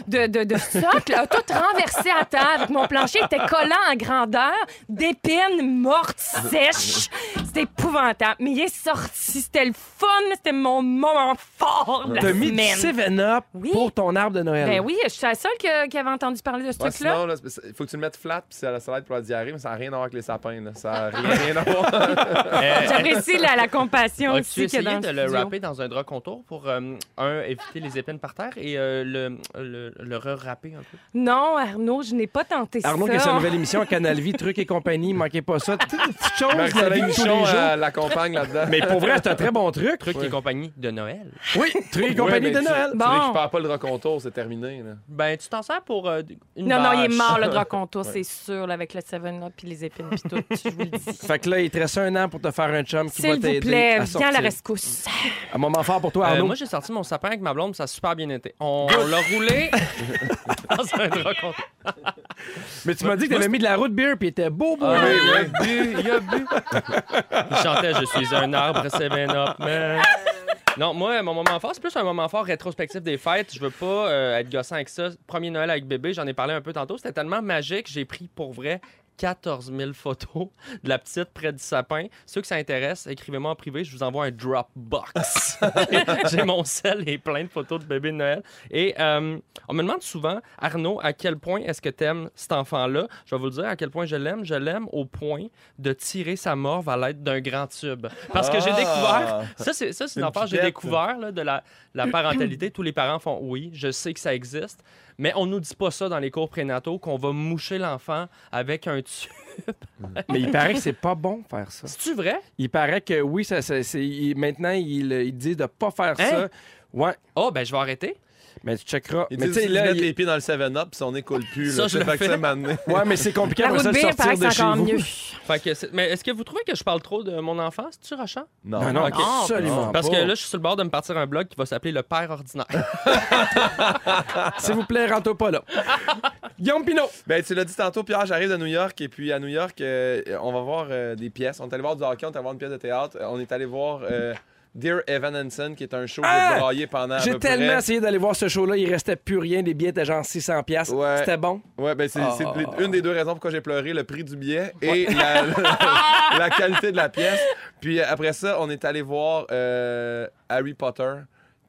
de, de, de socle a tout renversé à terre. Fait que mon plancher était collant en grandeur d'épines mortes, sèches. C'était épouvantable. Mais il est sorti. C'était le fun. C'était mon moment fort de la T'as mis du semaine. 7-Up Oui. pour ton arbre de Noël. Ben oui, je suis la seule que- qui avait entendu parler de ce Ouais, truc-là. sinon, il faut que tu le mettes flat, puis c'est à la salade pour la diarrhée, mais ça n'a rien à voir avec les sapins. Là. Ça n'a rien, rien à voir. J'apprécie la, la compassion As-tu aussi qu'il y a essayé dans de le studio. dans un drap contour pour, euh, un, éviter les épines par terre et euh, le, le, le re-râper un peu? Non, Arnaud, je n'ai pas tenté Arnaud ça. qui a sa nouvelle émission à Canal Vie, Trucs et compagnie, manquez pas ça. Petites choses, la vie de tous les Michon jours. euh, l'accompagne là-dedans. Mais pour vrai, c'est un très bon truc. Truc et compagnie de Noël. Oui, Trucs et compagnie de tu- Noël. Tu Bon. récupères pas le raconteur, c'est terminé. Là. Ben, tu t'en sers pour euh, une Non, non, il est mort, le drap contour, c'est sûr, là, avec le 7-Up puis les épines puis tout, je vous le dis. Fait que là, il te reste un an pour te faire un chum qui va S'il vous t'aider plaît, à viens sortir. à la rescousse. Un moment fort pour toi, Euh, Moi, j'ai sorti mon sapin avec ma blonde, ça a super bien été. On l'a roulé dans un drap contour. Mais tu m'as dit que t'avais mis de la route beer puis il était beau, beau. Ah, il a bu, il a bu. Il chantait Je suis un arbre, c'est bien up, man. Non, moi, mon moment fort, c'est plus un moment fort rétrospectif des fêtes. Je veux pas euh, être gossant avec ça. Premier Noël avec bébé, j'en ai parlé un peu tantôt. C'était tellement magique, j'ai pris pour vrai 14 000 photos de la petite près du sapin. Ceux que ça intéresse, écrivez-moi en privé, je vous envoie un Dropbox. J'ai mon sel et plein de photos de bébé de Noël. Et euh, on me demande souvent, Arnaud, à quel point est-ce que tu aimes cet enfant-là? Je vais vous le dire à quel point je l'aime. Je l'aime au point de tirer sa morve à l'aide d'un grand tube. Parce que j'ai Ah! découvert, ça c'est, ça, c'est une Une affaire que j'ai découvert là, de la, la parentalité. Tous les parents font oui, je sais que ça existe. Mais on nous dit pas ça dans les cours prénataux, qu'on va moucher l'enfant avec un tube. Mais il paraît que c'est pas bon de faire ça. C'est-tu vrai? Il paraît que oui, ça, ça- c'est, il- maintenant, il, il dit de pas faire Hein? ça. Ouais, Oh, ben je vais arrêter. Mais tu checkeras. Mais tu sais, là, mettre il- les pieds dans le 7-Up, puis son nez coule plus. Ça, là. je le Fait que. Ouais, mais c'est compliqué après ça de sortir de chez encore vous. mieux. Fait que c'est- mais est-ce que vous trouvez que je parle trop de mon enfant? C'est-tu rachant? Non. Non, non, Ok. absolument Parce pas. que là, je suis sur le bord de me partir un blog qui va s'appeler Le Père ordinaire. S'il vous plaît, rentre pas là. Guillaume Pinot. Ben, tu l'as dit tantôt, Pierre, j'arrive de New York et puis à New York, euh, on va voir euh, des pièces. On est allé voir du hockey, on est allé voir une pièce de théâtre. Euh, On est allé voir euh, Dear Evan Hansen, qui est un show Ah! de brailler pendant. à J'ai tellement près- essayé d'aller voir ce show-là, il restait plus rien, les billets étaient genre 600$. piastres. Ouais. C'était bon? Ouais, ben c'est Ah. une des deux raisons pourquoi j'ai pleuré, le prix du billet et la, la qualité de la pièce. Puis euh, après ça, on est allé voir euh, Harry Potter,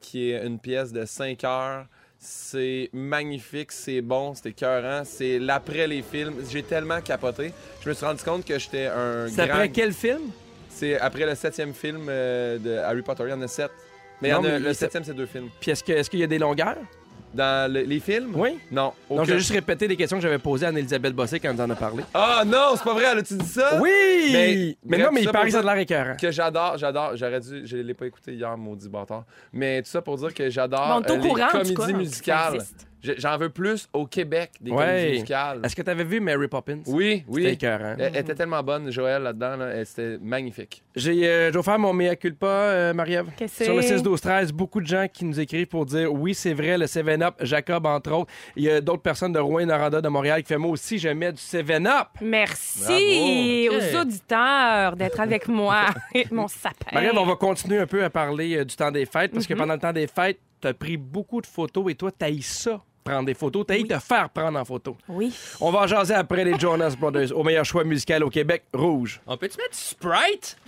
qui est une pièce de 5 heures. C'est magnifique, c'est bon, c'est écœurant. C'est l'après les films. J'ai tellement capoté. Je me suis rendu compte que j'étais un C'est grand... après quel film? C'est après le septième film euh, de Harry Potter. Il y en a sept. Mais, il y Non, en a- mais le il- septième, c'est deux films. Puis est-ce que- est-ce qu'il y a des longueurs? Dans le- les films? Oui. Non. Donc, je aucun. vais juste répéter les questions que j'avais posées à Anne-Elisabeth Bossé quand on en a parlé. Ah non, c'est pas vrai, elle a-tu dit ça? Oui! Mais- Mais, bref, non, mais ça il paraît que ça a de l'air écœurant. que j'adore, j'adore, j'aurais dû, je l'ai pas écouté hier, maudit bâtard. Mais tout ça pour dire que j'adore au euh, les courant, en tout comédies cas, que ça musicales. existe. Je- J'en veux plus au Québec, des Ouais. comédies musicales. Est-ce que tu avais vu Mary Poppins? Oui, C'était oui. écœurant. Elle, elle était tellement bonne, Joël, là-dedans. Là, C'était magnifique. J'ai, euh, je vais faire mon mea culpa, euh, Marie-Ève. Qu'est-ce que Sur le c'est? 6-12-13, beaucoup de gens qui nous écrivent pour dire oui, c'est vrai, le 7-Up, Jacob, entre autres. Il y a d'autres personnes de Rouen Noranda de Montréal qui font moi aussi, je mets du 7-Up. Merci Bravo. aux auditeurs d'être avec moi et mon sapin. Marie-Ève, on va continuer un peu à parler euh, du temps des fêtes parce que Mhm. pendant le temps des fêtes, tu as pris beaucoup de photos et toi, tu ça, prendre des photos. Tu te faire prendre en photo. Oui. On va en jaser après les Jonas Brothers au meilleur choix musical au Québec, Rouge. On peut-tu mettre Sprite?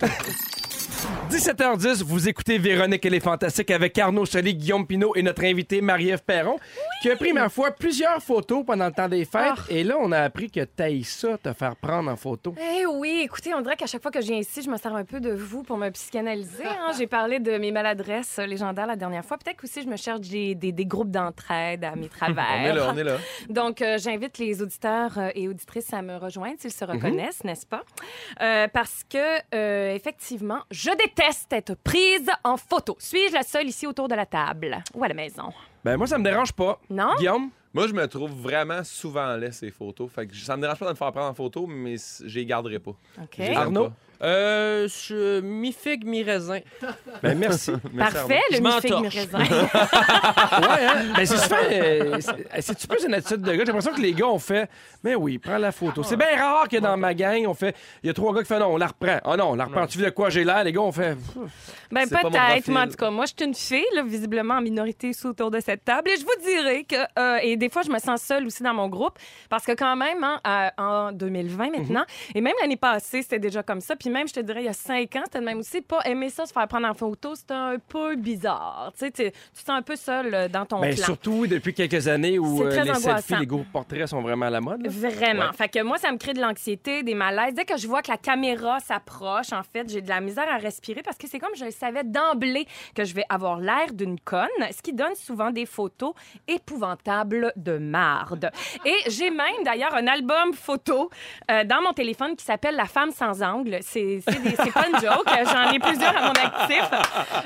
17h10, vous écoutez Véronique et les Fantastiques avec Arnaud Soli, Guillaume Pinot et notre invité Marie-Ève Perron, qui a pris, ma foi, plusieurs photos pendant le temps des fêtes. Ah. Et là, on a appris que t'ailles ça, te faire prendre en photo. Eh oui, écoutez, on dirait qu'à chaque fois que je viens ici, je me sers un peu de vous pour me psychanalyser. hein. J'ai parlé de mes maladresses légendaires la dernière fois. Peut-être aussi je me cherche des, des- des groupes d'entraide à mes On est là, on est là. Donc, euh, j'invite les auditeurs euh, et auditrices à me rejoindre s'ils Mhm. se reconnaissent, n'est-ce pas? Euh, parce que, euh, effectivement, je déteste être prise en photo. Suis-je la seule ici autour de la table ou à la maison? Ben, moi, ça me dérange pas. Non? Guillaume? Moi, je me trouve vraiment souvent laid, ces photos. Fait que ça me dérange pas de me faire prendre en photo, mais je les garderai pas. OK. Arnaud? pas. Euh, je mi-figue, mi-raisin. Ben, merci. Merci, Parfait, le mi-figue, mi-raisin. ouais, hein? Ben, c'est souvent. euh, c'est- c'est-tu plus une attitude de gars? J'ai l'impression que les gars ont fait. Mais oui, prends la photo. C'est bien rare que dans ma gang, on fait. Il y a trois gars qui font non, on la reprend. Ah non, on la reprend. Tu vis de quoi? J'ai l'air? Les gars ont fait. Ben C'est pas mon peut-être, mais en tout cas, moi, je suis une fille, là, visiblement en minorité ici autour de cette table, et je vous dirais que, euh, et des fois, je me sens seule aussi dans mon groupe, parce que quand même, hein, à- en 2020 maintenant, et même l'année passée, c'était déjà comme ça, puis même, je te dirais, il y a cinq ans, c'était même aussi pas aimer ça, se faire prendre en photo, c'était un peu bizarre, tu sais, tu te sens un peu seule euh, dans ton Ben, clan. surtout depuis quelques années où euh, les angoissant. selfies, les groupes portraits sont vraiment à la mode. là. Vraiment. Ouais. Fait que moi, ça me crée de l'anxiété, des malaises. Dès que je vois que la caméra s'approche, en fait, j'ai de la misère à respirer parce que c'est comme je le savais d'emblée que je vais avoir l'air d'une conne, ce qui donne souvent des photos épouvantables de marde. Et j'ai même d'ailleurs un album photo euh, dans mon téléphone qui s'appelle La femme sans angle. C'est pas une joke. J'en ai plusieurs à mon actif.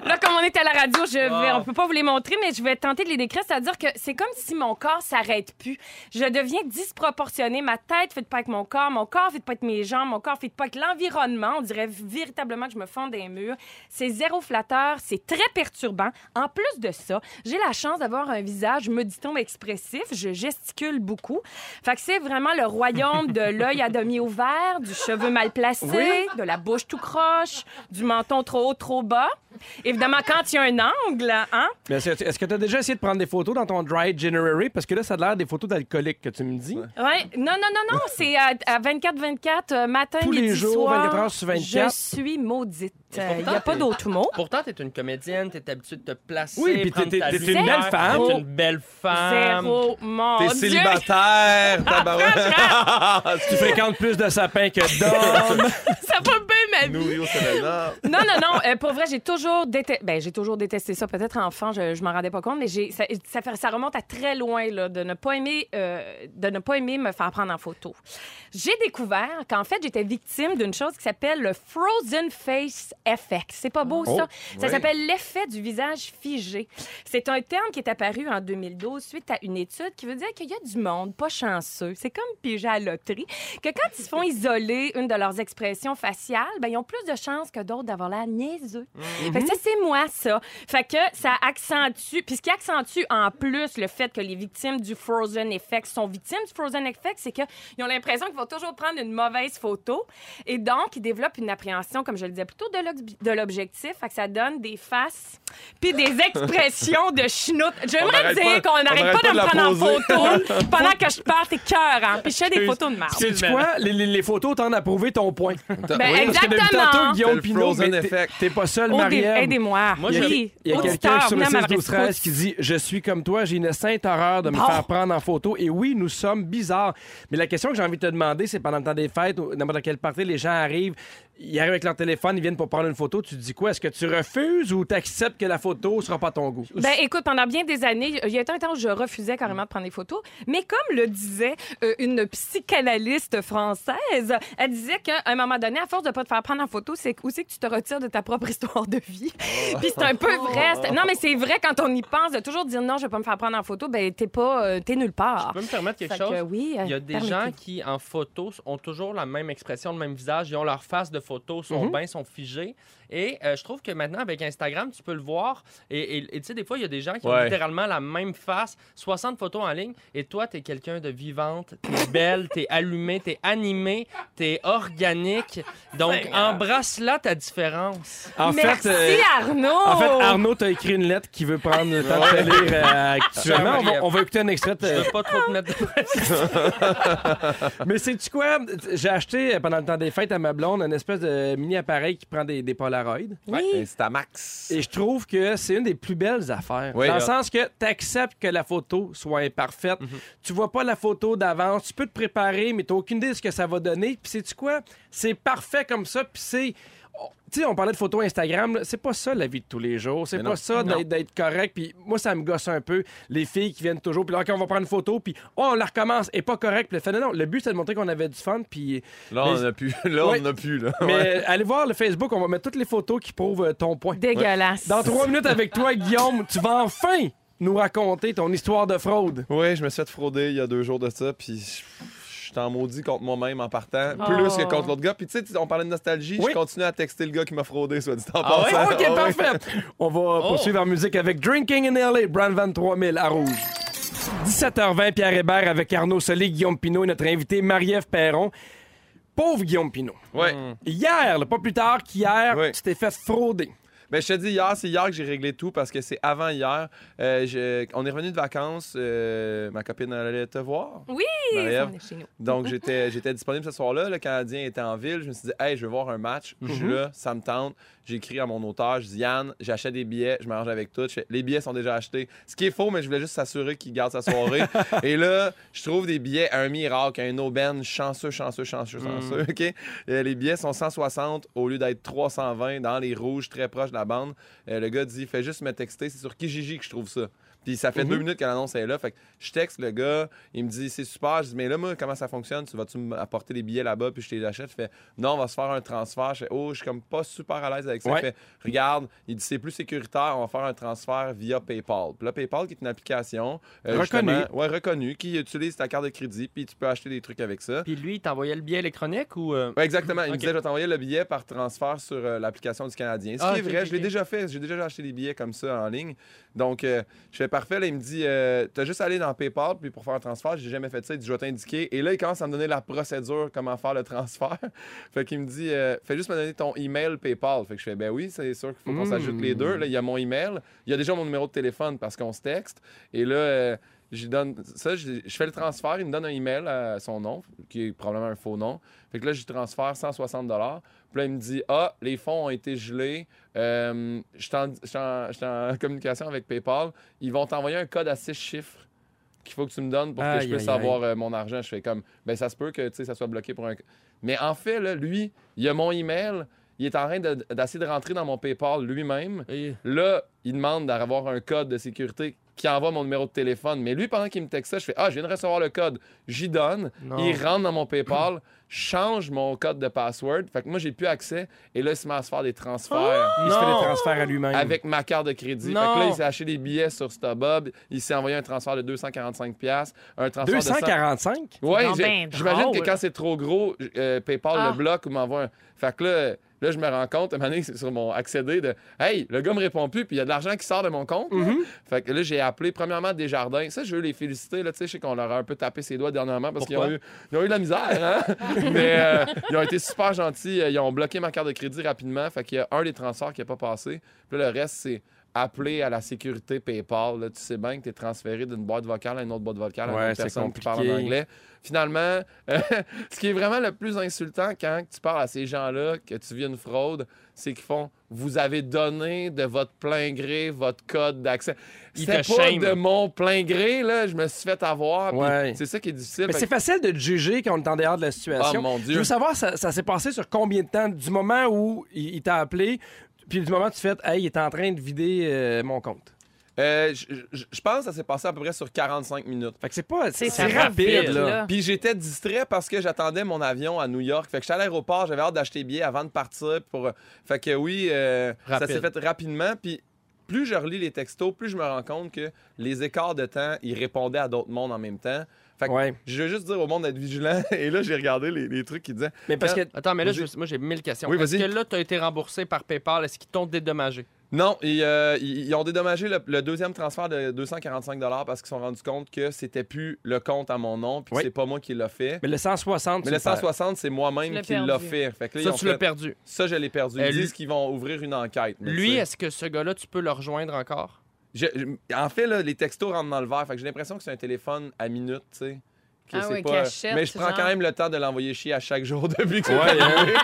Là, comme on est à la radio, je vais, on peut pas vous les montrer, mais je vais tenter de les décrire. C'est-à-dire que c'est comme si mon corps s'arrête plus. Je deviens disproportionnée. Ma tête fait pas avec mon corps, mon corps fait pas avec mes jambes, mon corps fait pas avec l'environnement. On dirait véritablement que je me fonds des murs. C'est zéro flatteur, c'est très perturbant. En plus de ça, j'ai la chance d'avoir un visage, me dit-on, expressif. Je gesticule beaucoup. Fait que c'est vraiment le royaume de l'œil à demi ouvert, du cheveu mal placé, de la bouche tout croche, du menton trop haut, trop bas. Évidemment, quand il y a un angle, hein? Mais est-ce que- est-ce que tu as déjà essayé de prendre des photos dans ton Dry January? Parce que là, ça a l'air des photos d'alcooliques que tu me dis. Ouais. Non, non, non, non. C'est à, à 24-24, euh, matin, Tous les midi, jours, soir. 24 heures sur 24. Je suis maudite. Il n'y pourtant, a pas d'autre mot. Pourtant, t'es une comédienne, t'es habituée de te placer. Oui, puis t'es lumière, une belle femme. T'es une belle femme. Zéro, mon T'es célibataire, tabarouette. Tu fréquentes plus de sapins que d'hommes. Ça va bien, vie. Au. Non, non, non. euh, pour vrai, j'ai toujours détesté. Ben, j'ai toujours détesté ça. Peut-être enfant, je, je m'en rendais pas compte, mais j'ai ça, ça, fait- ça remonte à très loin là, de ne pas aimer, euh, de ne pas aimer me faire prendre en photo. J'ai découvert qu'en fait, j'étais victime d'une chose qui s'appelle le frozen face effect. C'est pas beau Oh, ça? Ça s'appelle l'effet du visage figé. C'est un terme qui est apparu en 2012 suite à une étude qui veut dire qu'il y a du monde pas chanceux. C'est comme piger à la loterie. Que quand ils se font isoler une de leurs expressions faciales, ben, ils ont plus de chances que d'autres d'avoir l'air niaiseux. Fait que ça, c'est moi, ça. Fait que ça accentue. Puis ce qui accentue en plus le fait que les victimes du Frozen Effect sont victimes du Frozen Effect, c'est qu'ils ont l'impression qu'ils vont toujours prendre une mauvaise photo. Et donc, ils développent une appréhension, comme je le disais plutôt, de l'ob- de l'objectif. Fait que ça donne des faces puis des expressions de chenoute. J'aimerais dire pas- qu'on on n'arrête arrête pas de me prendre en photo pendant que je parle. T'es cœur, hein? Puis je fais des photos de marde. Sais-tu quoi? Les, les- les photos tendent à prouver ton point. Ben, depuis exactement. tantôt, Guillaume Pinot, t'es- pas seul, Marie-Ève. Aidez-moi. Moi, Il y a, oui. il y a quelqu'un sur le venez à ma 6 12 13 rescousse. qui dit Je suis comme toi, j'ai une sainte horreur de me Bon. faire prendre en photo. Et oui, nous sommes bizarres. Mais la question que j'ai envie de te demander, c'est pendant le temps des fêtes n'importe quelle partie, les gens arrivent, ils arrivent avec leur téléphone, ils viennent pour prendre une photo. Tu te dis quoi? Est-ce que tu refuses ou tu acceptes que la photo sera pas ton goût? Ben, écoute, pendant bien des années, il y a eu un temps où je refusais carrément de prendre des photos. Mais comme le disait euh, une psychanalyste française, elle disait qu'à un moment donné, à force de pas te faire prendre en photo, c'est aussi que tu te retires de ta propre histoire de vie. Puis c'est un peu vrai. C'est- Non, mais c'est vrai quand on y pense, de toujours dire non, je vais pas me faire prendre en photo, ben t'es pas, euh, t'es nulle part. Je peux me permettre quelque Fait chose? que oui, Il y a des gens qui, en photo, ont toujours la même expression, le même visage. Ils ont leur face de photo, sont Mhm. bains, sont figés. Et euh, je trouve que maintenant, avec Instagram, tu peux le voir. Et tu sais, des fois, il y a des gens qui ont littéralement la même face, 60 photos en ligne. Et toi, tu es quelqu'un de vivante, t'es belle, t'es allumée, t'es animée, t'es organique. Donc, embrasse-la ta différence. En Merci, fait, euh, Arnaud! en fait, Arnaud t'a écrit une lettre qui veut prendre le temps de te lire euh, actuellement. On va, on va écouter un extrait. Je veux pas trop te mettre de Mais sais-tu quoi? J'ai acheté pendant le temps des fêtes à ma blonde un espèce de mini appareil qui prend des, des Polaroids. Instamax. Et je trouve que c'est une des plus belles affaires. Oui. dans le sens que tu acceptes que la photo soit imparfaite. Tu vois pas la photo d'avance. Tu peux te préparer, mais tu aucune idée de ce que ça va donner. Puis sais-tu quoi? C'est parfait comme ça. Puis c'est. Tu sais, on parlait de photos Instagram, c'est pas ça la vie de tous les jours. C'est pas non. ça d'être correct. Puis moi, ça me gosse un peu. Les filles qui viennent toujours, puis là, OK, on va prendre une photo, puis oh, on la recommence, et pas correct. Puis elle fait, non, non, le but, c'est de montrer qu'on avait du fun, puis. Là, Mais- on a pu. Là, Ouais. on a pu. Là. Mais Ouais. allez voir le Facebook, on va mettre toutes les photos qui prouvent euh, ton point. Dégueulasse. Dans trois minutes avec toi, Guillaume, tu vas enfin nous raconter ton histoire de fraude. Oui, je me suis fait frauder il y a deux jours de ça, puis suis en maudit contre moi-même en partant, Oh. plus que contre l'autre gars. Puis tu sais, on parlait de nostalgie, Oui. je continue à texter le gars qui m'a fraudé, soit dit en Ah ouais? passant. OK, Ah parfait. On va poursuivre en musique avec Drinking in LA, Brand Van 3000 à Rouge. 17h20, Pierre Hébert avec Arnaud Solé, Guillaume Pinot et notre invité Marie-Ève Perron. Pauvre Guillaume Pinot. Ouais. Hier, là, pas plus tard qu'hier, Oui. tu t'es fait frauder. Ben, je te dis hier, c'est hier que j'ai réglé tout parce que c'est avant hier. Euh, je- on est revenu de vacances. euh, ma copine allait te voir. Oui, Marie-Ève. on est chez nous. Donc, j'étais, j'étais disponible ce soir-là. Le Canadien était en ville. Je me suis dit, hey, je veux voir un match. Je suis là, ça me tente. J'ai écrit à mon auteur, je dis, Yann, j'achète des billets, je m'arrange avec tout. Je fais, les billets sont déjà achetés. Ce qui est faux, mais je voulais juste s'assurer qu'il garde sa soirée. Et là, je trouve des billets à un miracle, un aubaine chanceux, chanceux, chanceux, chanceux. OK? Euh, les billets sont 160 au lieu d'être 320 dans les rouges, très proches la bande. Euh, le gars dit, fais juste me texter. C'est sur Kijiji que je trouve ça. Puis ça fait deux minutes que l'annonce est là. Fait que je texte le gars, il me dit c'est super. Je dis mais là, moi, comment ça fonctionne? Tu vas-tu m'apporter les billets là-bas puis je te les achète? Je fais non, on va se faire un transfert. Je fais oh, je suis comme pas super à l'aise avec ça. Ouais. Il fait regarde, il dit c'est plus sécuritaire, on va faire un transfert via PayPal. Puis là, PayPal qui est une application euh, Reconnue. ouais, reconnue, qui utilise ta carte de crédit puis tu peux acheter des trucs avec ça. Puis lui, il t'envoyait le billet électronique ou. euh, Ouais, exactement. Il me disait, je vais t'envoyer le billet par transfert sur euh, l'application du Canadien. Ce Ah, qui est vrai, je l'ai déjà fait. J'ai déjà acheté des billets comme ça en ligne. Donc, je fais parfait. Là, il me dit, euh, t'as juste à aller dans PayPal, puis pour faire un transfert, j'ai jamais fait ça. Il dit, je vais t'indiquer. Et là, il commence à me donner la procédure, comment faire le transfert. fait qu'il me dit, euh, fais juste me donner ton email PayPal. Fait que je fais, ben oui, c'est sûr qu'il faut qu'on s'ajoute les deux. Là, il y a mon email. Il y a déjà mon numéro de téléphone parce qu'on se texte. Et là, j'y donne ça, je, je fais le transfert, il me donne un email à son nom, qui est probablement un faux nom. Fait que là, je transfère 160 Puis là, il me dit Ah, les fonds ont été gelés. Euh, je suis en- je je communication avec PayPal. Ils vont t'envoyer un code à six chiffres qu'il faut que tu me donnes pour que Aïe, je puisse aïe, avoir euh, mon argent. Je fais comme Ben, ça se peut que tu sais, ça soit bloqué pour un. Mais en fait, là, lui, il a mon email. Il est en train de- d'essayer de rentrer dans mon PayPal lui-même. Là, il demande d'avoir un code de sécurité qui envoie mon numéro de téléphone. Mais lui, pendant qu'il me texte ça, je fais Ah, je viens de recevoir le code. J'y donne. Non. Il rentre dans mon PayPal, change mon code de password. Fait que moi, j'ai plus accès. Et là, il se met à se faire des transferts. Il se fait des transferts à lui-même. Avec ma carte de crédit. Fait que là, il s'est acheté des billets sur StubHub. Il s'est envoyé un transfert de 245$. piastres, Un transfert de 100 245? Ouais, C'est j'ai- donc ben j'imagine que quand c'est trop gros, euh, PayPal Ah. le bloque ou m'envoie un. Fait que là, là, je me rends compte, à un moment donné, c'est sur mon accédé de Hey, le gars me répond plus, puis il y a de l'argent qui sort de mon compte. là. Mm-hmm. Fait que là, j'ai appelé premièrement Desjardins. Ça, je veux les féliciter. Là, tu sais, je sais qu'on leur a un peu tapé ses doigts dernièrement parce qu'ils ont eu, ils ont eu de la misère. Hein? Mais euh, ils ont été super gentils. Ils ont bloqué ma carte de crédit rapidement. Fait qu'il y a un des transferts qui n'a pas passé. Puis là, le reste, c'est appeler à la sécurité PayPal. Là, tu sais bien que tu es transféré d'une boîte vocale à une autre boîte vocale à une autre personne qui parle en anglais. Finalement, euh, ce qui est vraiment le plus insultant quand tu parles à ces gens-là que tu vis une fraude, c'est qu'ils font vous avez donné de votre plein gré votre code d'accès. C'était pas shame. de mon plein gré là, je me suis fait avoir. Ouais. C'est ça qui est difficile. Mais c'est que- facile de te juger quand on est en dehors de la situation. Ah, mon Dieu. Je veux savoir, ça, ça s'est passé sur combien de temps? Du moment où il, il t'a appelé, puis du moment où tu fais Hey, il est en train de vider euh, mon compte. Euh, je, je- je pense que ça s'est passé à peu près sur 45 minutes. Fait que c'est pas. C'est C'est rapide, rapide, là. Puis j'étais distrait parce que j'attendais mon avion à New York. Fait que j'étais à l'aéroport, j'avais hâte d'acheter des billets avant de partir. Pour... Fait que oui, euh, ça Rapide. s'est fait rapidement. Puis plus je relis les textos, plus je me rends compte que les écarts de temps, ils répondaient à d'autres mondes en même temps. Fait que Ouais. je veux juste dire au monde d'être vigilant. Et là, j'ai regardé les, les trucs qui disaient. Mais parce que. Attends, mais là, je- moi, j'ai mille questions. Oui, Est-ce que là, tu as été remboursé par PayPal? Est-ce qu'ils t'ont dédommagé? Non, ils, euh, ils- ils ont dédommagé le, le deuxième transfert de 245 parce qu'ils se sont rendus compte que c'était plus le compte à mon nom, puis Oui. c'est pas moi qui l'a fait. Mais le 160, Mais le le perds. 160, c'est moi-même qui l'a fait. Fait que là, Ça, tu l'as perdu. Ça, je l'ai perdu. Ils Euh, lui- disent qu'ils vont ouvrir une enquête. mais Lui, est-ce que ce gars-là, tu peux le rejoindre encore? En fait, là, les textos rentrent dans le verre. J'ai l'impression que c'est un téléphone à minute, tu sais. Ah pas... cachette, Mais je prends genre. quand même le temps de l'envoyer chier à chaque jour depuis que c'est Ouais, arrivé.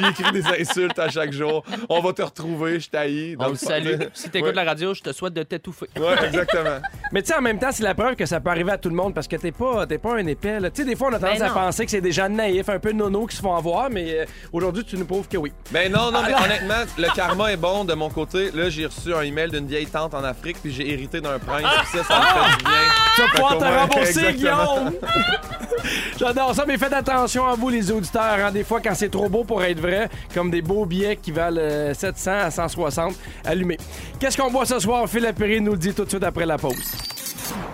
J'ai écrit des insultes à chaque jour. On va te retrouver, je t'haïs. On le Donc, salue. Si t'écoutes Ouais. la radio, je te souhaite de t'étouffer. Ouais, exactement. Mais tu sais, en même temps, c'est la preuve que ça peut arriver à tout le monde parce que t'es pas, t'es pas un épais. Tu sais, des fois, on a tendance Ben à penser que c'est des gens naïfs, un peu nono qui se font avoir, mais euh, aujourd'hui, tu nous prouves que oui. Ben non, non, mais Ah, honnêtement, le karma est bon de mon côté. Là, j'ai reçu un email d'une vieille tante en Afrique, puis j'ai hérité d'un prince. puis ça, ça me fait du bien. Tu vas pouvoir te rembourser. Guillaume! J'adore ça, mais faites attention à vous, les auditeurs. hein. Des fois, quand c'est trop beau pour être vrai, comme des beaux billets qui valent euh, 700 à 160, allumez. Qu'est-ce qu'on boit ce soir? Phil Lapéry nous le dit tout de suite après la pause.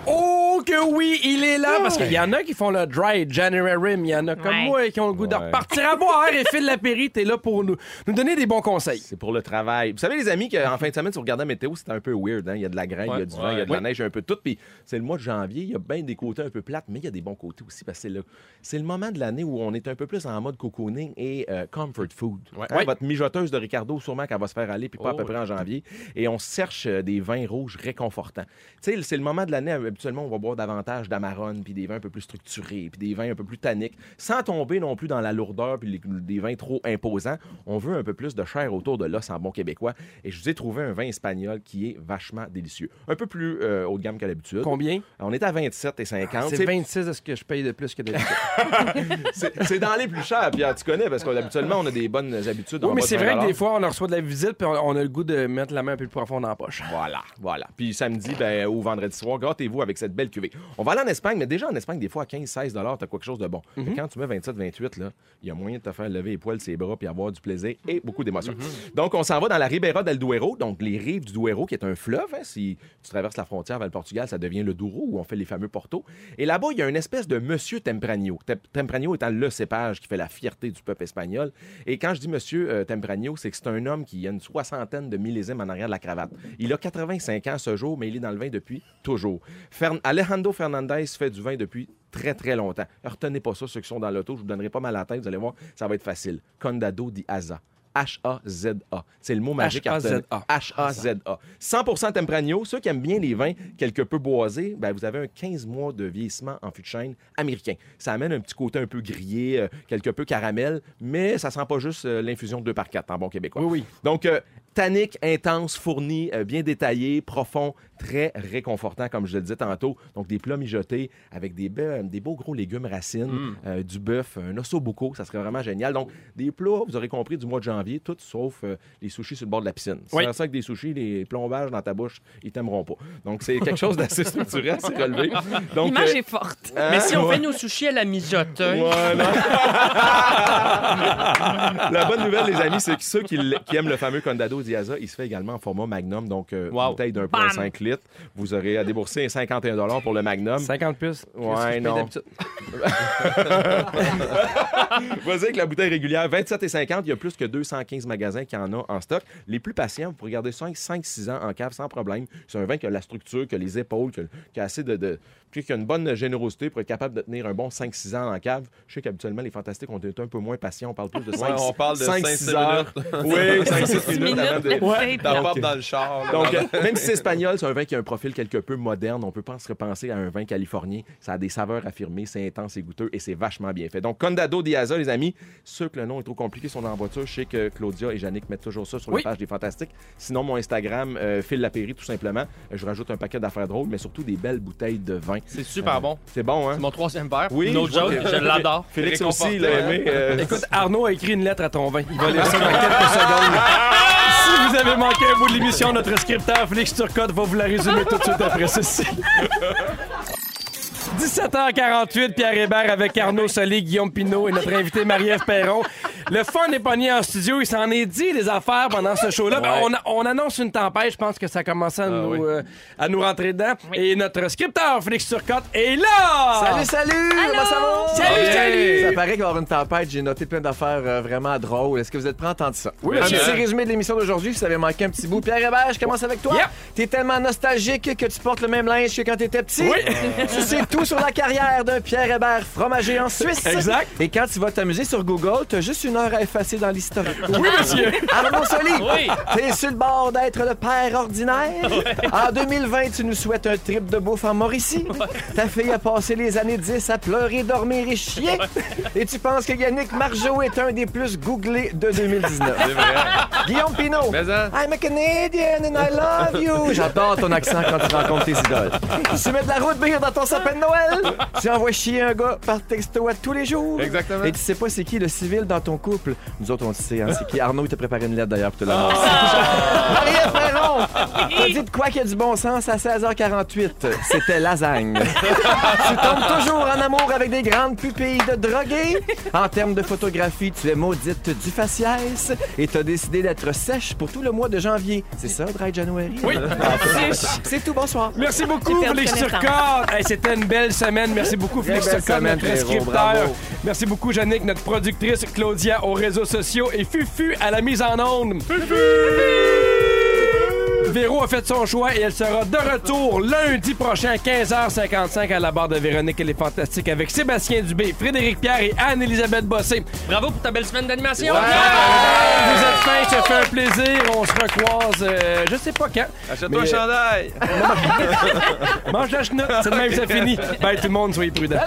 Oh que oui, il est là! Parce qu'il y en a qui font le dry January Rim. Il y en a comme Ouais. moi qui ont le goût de Ouais. repartir à boire. Et Phil Lapéry, t'es là pour nous, nous donner des bons conseils. C'est pour le travail. Vous savez, les amis, qu'en fin de semaine, si vous regardez la météo, c'était un peu weird. Hein? Il y a de la graine, il y a du vent, il y a de la neige, il y a un peu de tout. Puis c'est le mois de janvier, il y a bien des côtés un peu plates, mais il y a des bons côtés aussi parce que c'est le, c'est le moment de l'année où on est un peu plus en mode cocooning et euh, comfort food. Ouais. Hein, Ouais. Votre mijoteuse de Ricardo, sûrement qu'elle va se faire aller, puis pas à Oh, peu près en janvier. Et on cherche euh, des vins rouges réconfortants. Tu sais, c'est le moment de l'année, habituellement, on va boire davantage d'amarone, puis des vins un peu plus structurés, puis des vins un peu plus tanniques, sans tomber non plus dans la lourdeur, puis des vins trop imposants. On veut un peu plus de chair autour de l'os en bon québécois. Et je vous ai trouvé un vin espagnol qui est vachement délicieux. Un peu plus euh, haut de gamme qu'à l'habitude. Combien? On est à 27 et 50. C'est C'est- 26 de ce que je paye de plus que d'habitude. C'est dans les plus chers, Pierre, tu connais, parce qu'habituellement, on a des bonnes habitudes. Oui, en mais c'est 20 vrai que des fois, on reçoit de la visite puis on, a le goût de mettre la main un peu plus profond dans la poche. Voilà, voilà. Puis samedi ben, ou vendredi soir, gâtez-vous avec cette belle cuvée. On va aller en Espagne, mais déjà en Espagne, des fois, à 15-16 t'as quelque chose de bon. Mhm. Mais quand tu mets 27-28, là, il y a moyen de te faire lever les poils, ses bras, puis avoir du plaisir et beaucoup d'émotions. Donc, on s'en va dans la Ribera del Duero, donc les rives du Duero, qui est un fleuve. hein. si tu traverses la frontière vers le Portugal, ça devient le Douro, où on fait les fameux portos. Et là-bas, il y a une espèce de Monsieur Tempranillo. Tem- Tempranillo étant le cépage qui fait la fierté du peuple espagnol. Et quand je dis Monsieur euh, Tempranillo, c'est que c'est un homme qui a une soixantaine de millésimes en arrière de la cravate. Il a 85 ans ce jour, mais il est dans le vin depuis toujours. Fer- Alejandro Fernandez fait du vin depuis très, très longtemps. Retenez pas ça, ceux qui sont dans l'auto, je vous donnerai pas mal à la tête, vous allez voir, ça va être facile. Condado di Aza. H-A-Z-A. C'est le mot magique. H-A-Z-A. H-A-Z-A. 100 Tempranillo. Ceux qui aiment bien les vins quelque peu boisés, ben, vous avez un 15 mois de vieillissement en fût de chêne américain. Ça amène un petit côté un peu grillé, euh, quelque peu caramel, mais ça sent pas juste euh, l'infusion 2 par 4 en bon québécois. Oui, oui. Donc, euh, tannique, intense, fourni, euh, bien détaillé, profond, très réconfortant, comme je le disais tantôt. Donc, des plats mijotés avec des, be- des beaux gros légumes racines, Mm. euh, du bœuf, un ossobuco, ça serait vraiment génial. Donc, des plats, vous aurez compris, du mois de janvier, tout sauf euh, les sushis sur le bord de la piscine. Si Oui. ça avec des sushis, les plombages dans ta bouche, ils t'aimeront pas. Donc, c'est quelque chose d'assez structuré, assez relevé. Donc, L'image euh, est forte. hein, Mais si on ouais. fait nos sushis à la. Ouais, non. La bonne nouvelle, les amis, c'est que ceux qui, qui aiment le fameux Condado Diaza, il se fait également en format Magnum, donc euh, Wow. bouteille d'1,5 litre. Vous aurez à débourser 51 pour le Magnum. 50 plus. Ouais, non. Vas-y avec la bouteille régulière, 27 et 50. Il y a plus que 215 magasins qui en ont en stock. Les plus patients, vous pouvez garder 5-6 ans en cave sans problème. C'est un vin qui a la structure, qui a les épaules, qui a, qui a assez de. de puis qui a une bonne générosité pour être capable de tenir un bon 5-6 ans en cave. Je sais qu'habituellement, les fantastiques ont été un peu moins patients. On parle plus de 5 Ouais, on parle de 5-6 5-6 heures. minutes. Oui, 5-6 minutes? avant de. Ouais. Dans le char. là. Donc, euh, même si c'est espagnol, c'est un vin qui a un profil quelque peu moderne. On peut pas se repenser à un vin californien. Ça a des saveurs affirmées, c'est intense et goûteux et c'est vachement bien fait. Donc, Condado Diaza, les amis, ceux que le nom est trop compliqué sont en voiture. Je sais que Claudia et Yannick mettent toujours ça sur Oui. la page des Fantastiques. Sinon, mon Instagram, euh, Phil Lapéry, tout simplement. Euh, Je rajoute un paquet d'affaires drôles, mais surtout des belles bouteilles de vin. C'est super bon. C'est bon, hein? C'est mon troisième verre. Oui, No joke, que- je l'adore. Félix aussi, il l'a aimé. euh, Écoute, Arnaud a écrit une lettre à ton vin. Il va lire ça dans quelques secondes. Si vous avez manqué un bout de l'émission, notre scripteur Félix Turcotte va vous la résumer tout de suite après ceci. 17h48, Pierre Hébert avec Arnaud Solé, Guillaume Pinot et notre invité Marie-Ève Perron. Le fun est pogné en studio. Il s'en est dit des affaires pendant ce show-là. Ben, on, a- on annonce une tempête. Je pense que ça commence à, nous, oui. euh, à nous rentrer dedans. Et notre scripteur Félix Turcotte est là! Salut, salut! Comment ça va? Salut, Ça va salut! Ça paraît qu'il va y avoir une tempête. J'ai noté plein d'affaires euh, vraiment drôles. Est-ce que vous êtes prêts à entendre ça? Oui, Un petit résumé de l'émission d'aujourd'hui, si vous avez manqué un petit bout. Pierre Hébert, je commence avec toi. Yep. T'es tellement nostalgique que tu portes le même linge que quand t'étais petit. Oui. tu sais tout sur la carrière d'un Pierre Hébert fromager en Suisse. Exact. Et quand tu vas t'amuser sur Google, t'as juste une heure à effacer dans l'historique. Oui, monsieur. Arnaud Soli, Oui. t'es sur le bord d'être le père ordinaire. En 2020, tu nous souhaites un trip de bouffe en Mauricie. Ta fille a passé les années 10 à pleurer, dormir et chier. Et tu penses que Yannick Margeau est un des plus googlés de 2019. C'est vrai. Guillaume Pinot. Mais hein? I'm a Canadian and I love you. J'adore ton accent quand tu rencontres tes idoles. Tu mets de la route bière dans ton sapin de Noël. Tu envoies chier un gars par texto à tous les jours. Exactement. Et tu sais pas c'est qui le civil dans ton couple. Nous autres, on le sait. Hein, c'est qui? Arnaud, il t'a préparé une lettre d'ailleurs pour te l'annoncer. Marie-Ève Perron, t'as dit de quoi qu'il y a du bon sens à 16h48. C'était lasagne. tu tombes toujours en amour avec des grandes pupilles de drogués. En termes de photographie, tu es maudite du faciès et t'as décidé d'être sèche pour tout le mois de janvier. C'est ça, Dry January? Oui. C'est tout, bonsoir. Merci beaucoup, Félix. Turcotte. Hey, C'était une belle semaine. Merci beaucoup, Félix semaine, notre scripteur. Merci beaucoup, Jannick, notre productrice, Claudia aux réseaux sociaux et Fufu à la mise en onde. Véro a fait son choix et elle sera de retour lundi prochain à 15h55 à la barre de Véronique. Elle est fantastique avec Sébastien Dubé, Frédéric Pierre et Anne-Élisabeth Bossé. Bravo pour ta belle semaine d'animation. Vous êtes fins, ça fait un plaisir. On se recroise, euh, je sais pas quand. Achète-toi un Mais- chandail. Mange la chenoute, c'est le même que ça finit. Bye tout le monde, soyez prudents.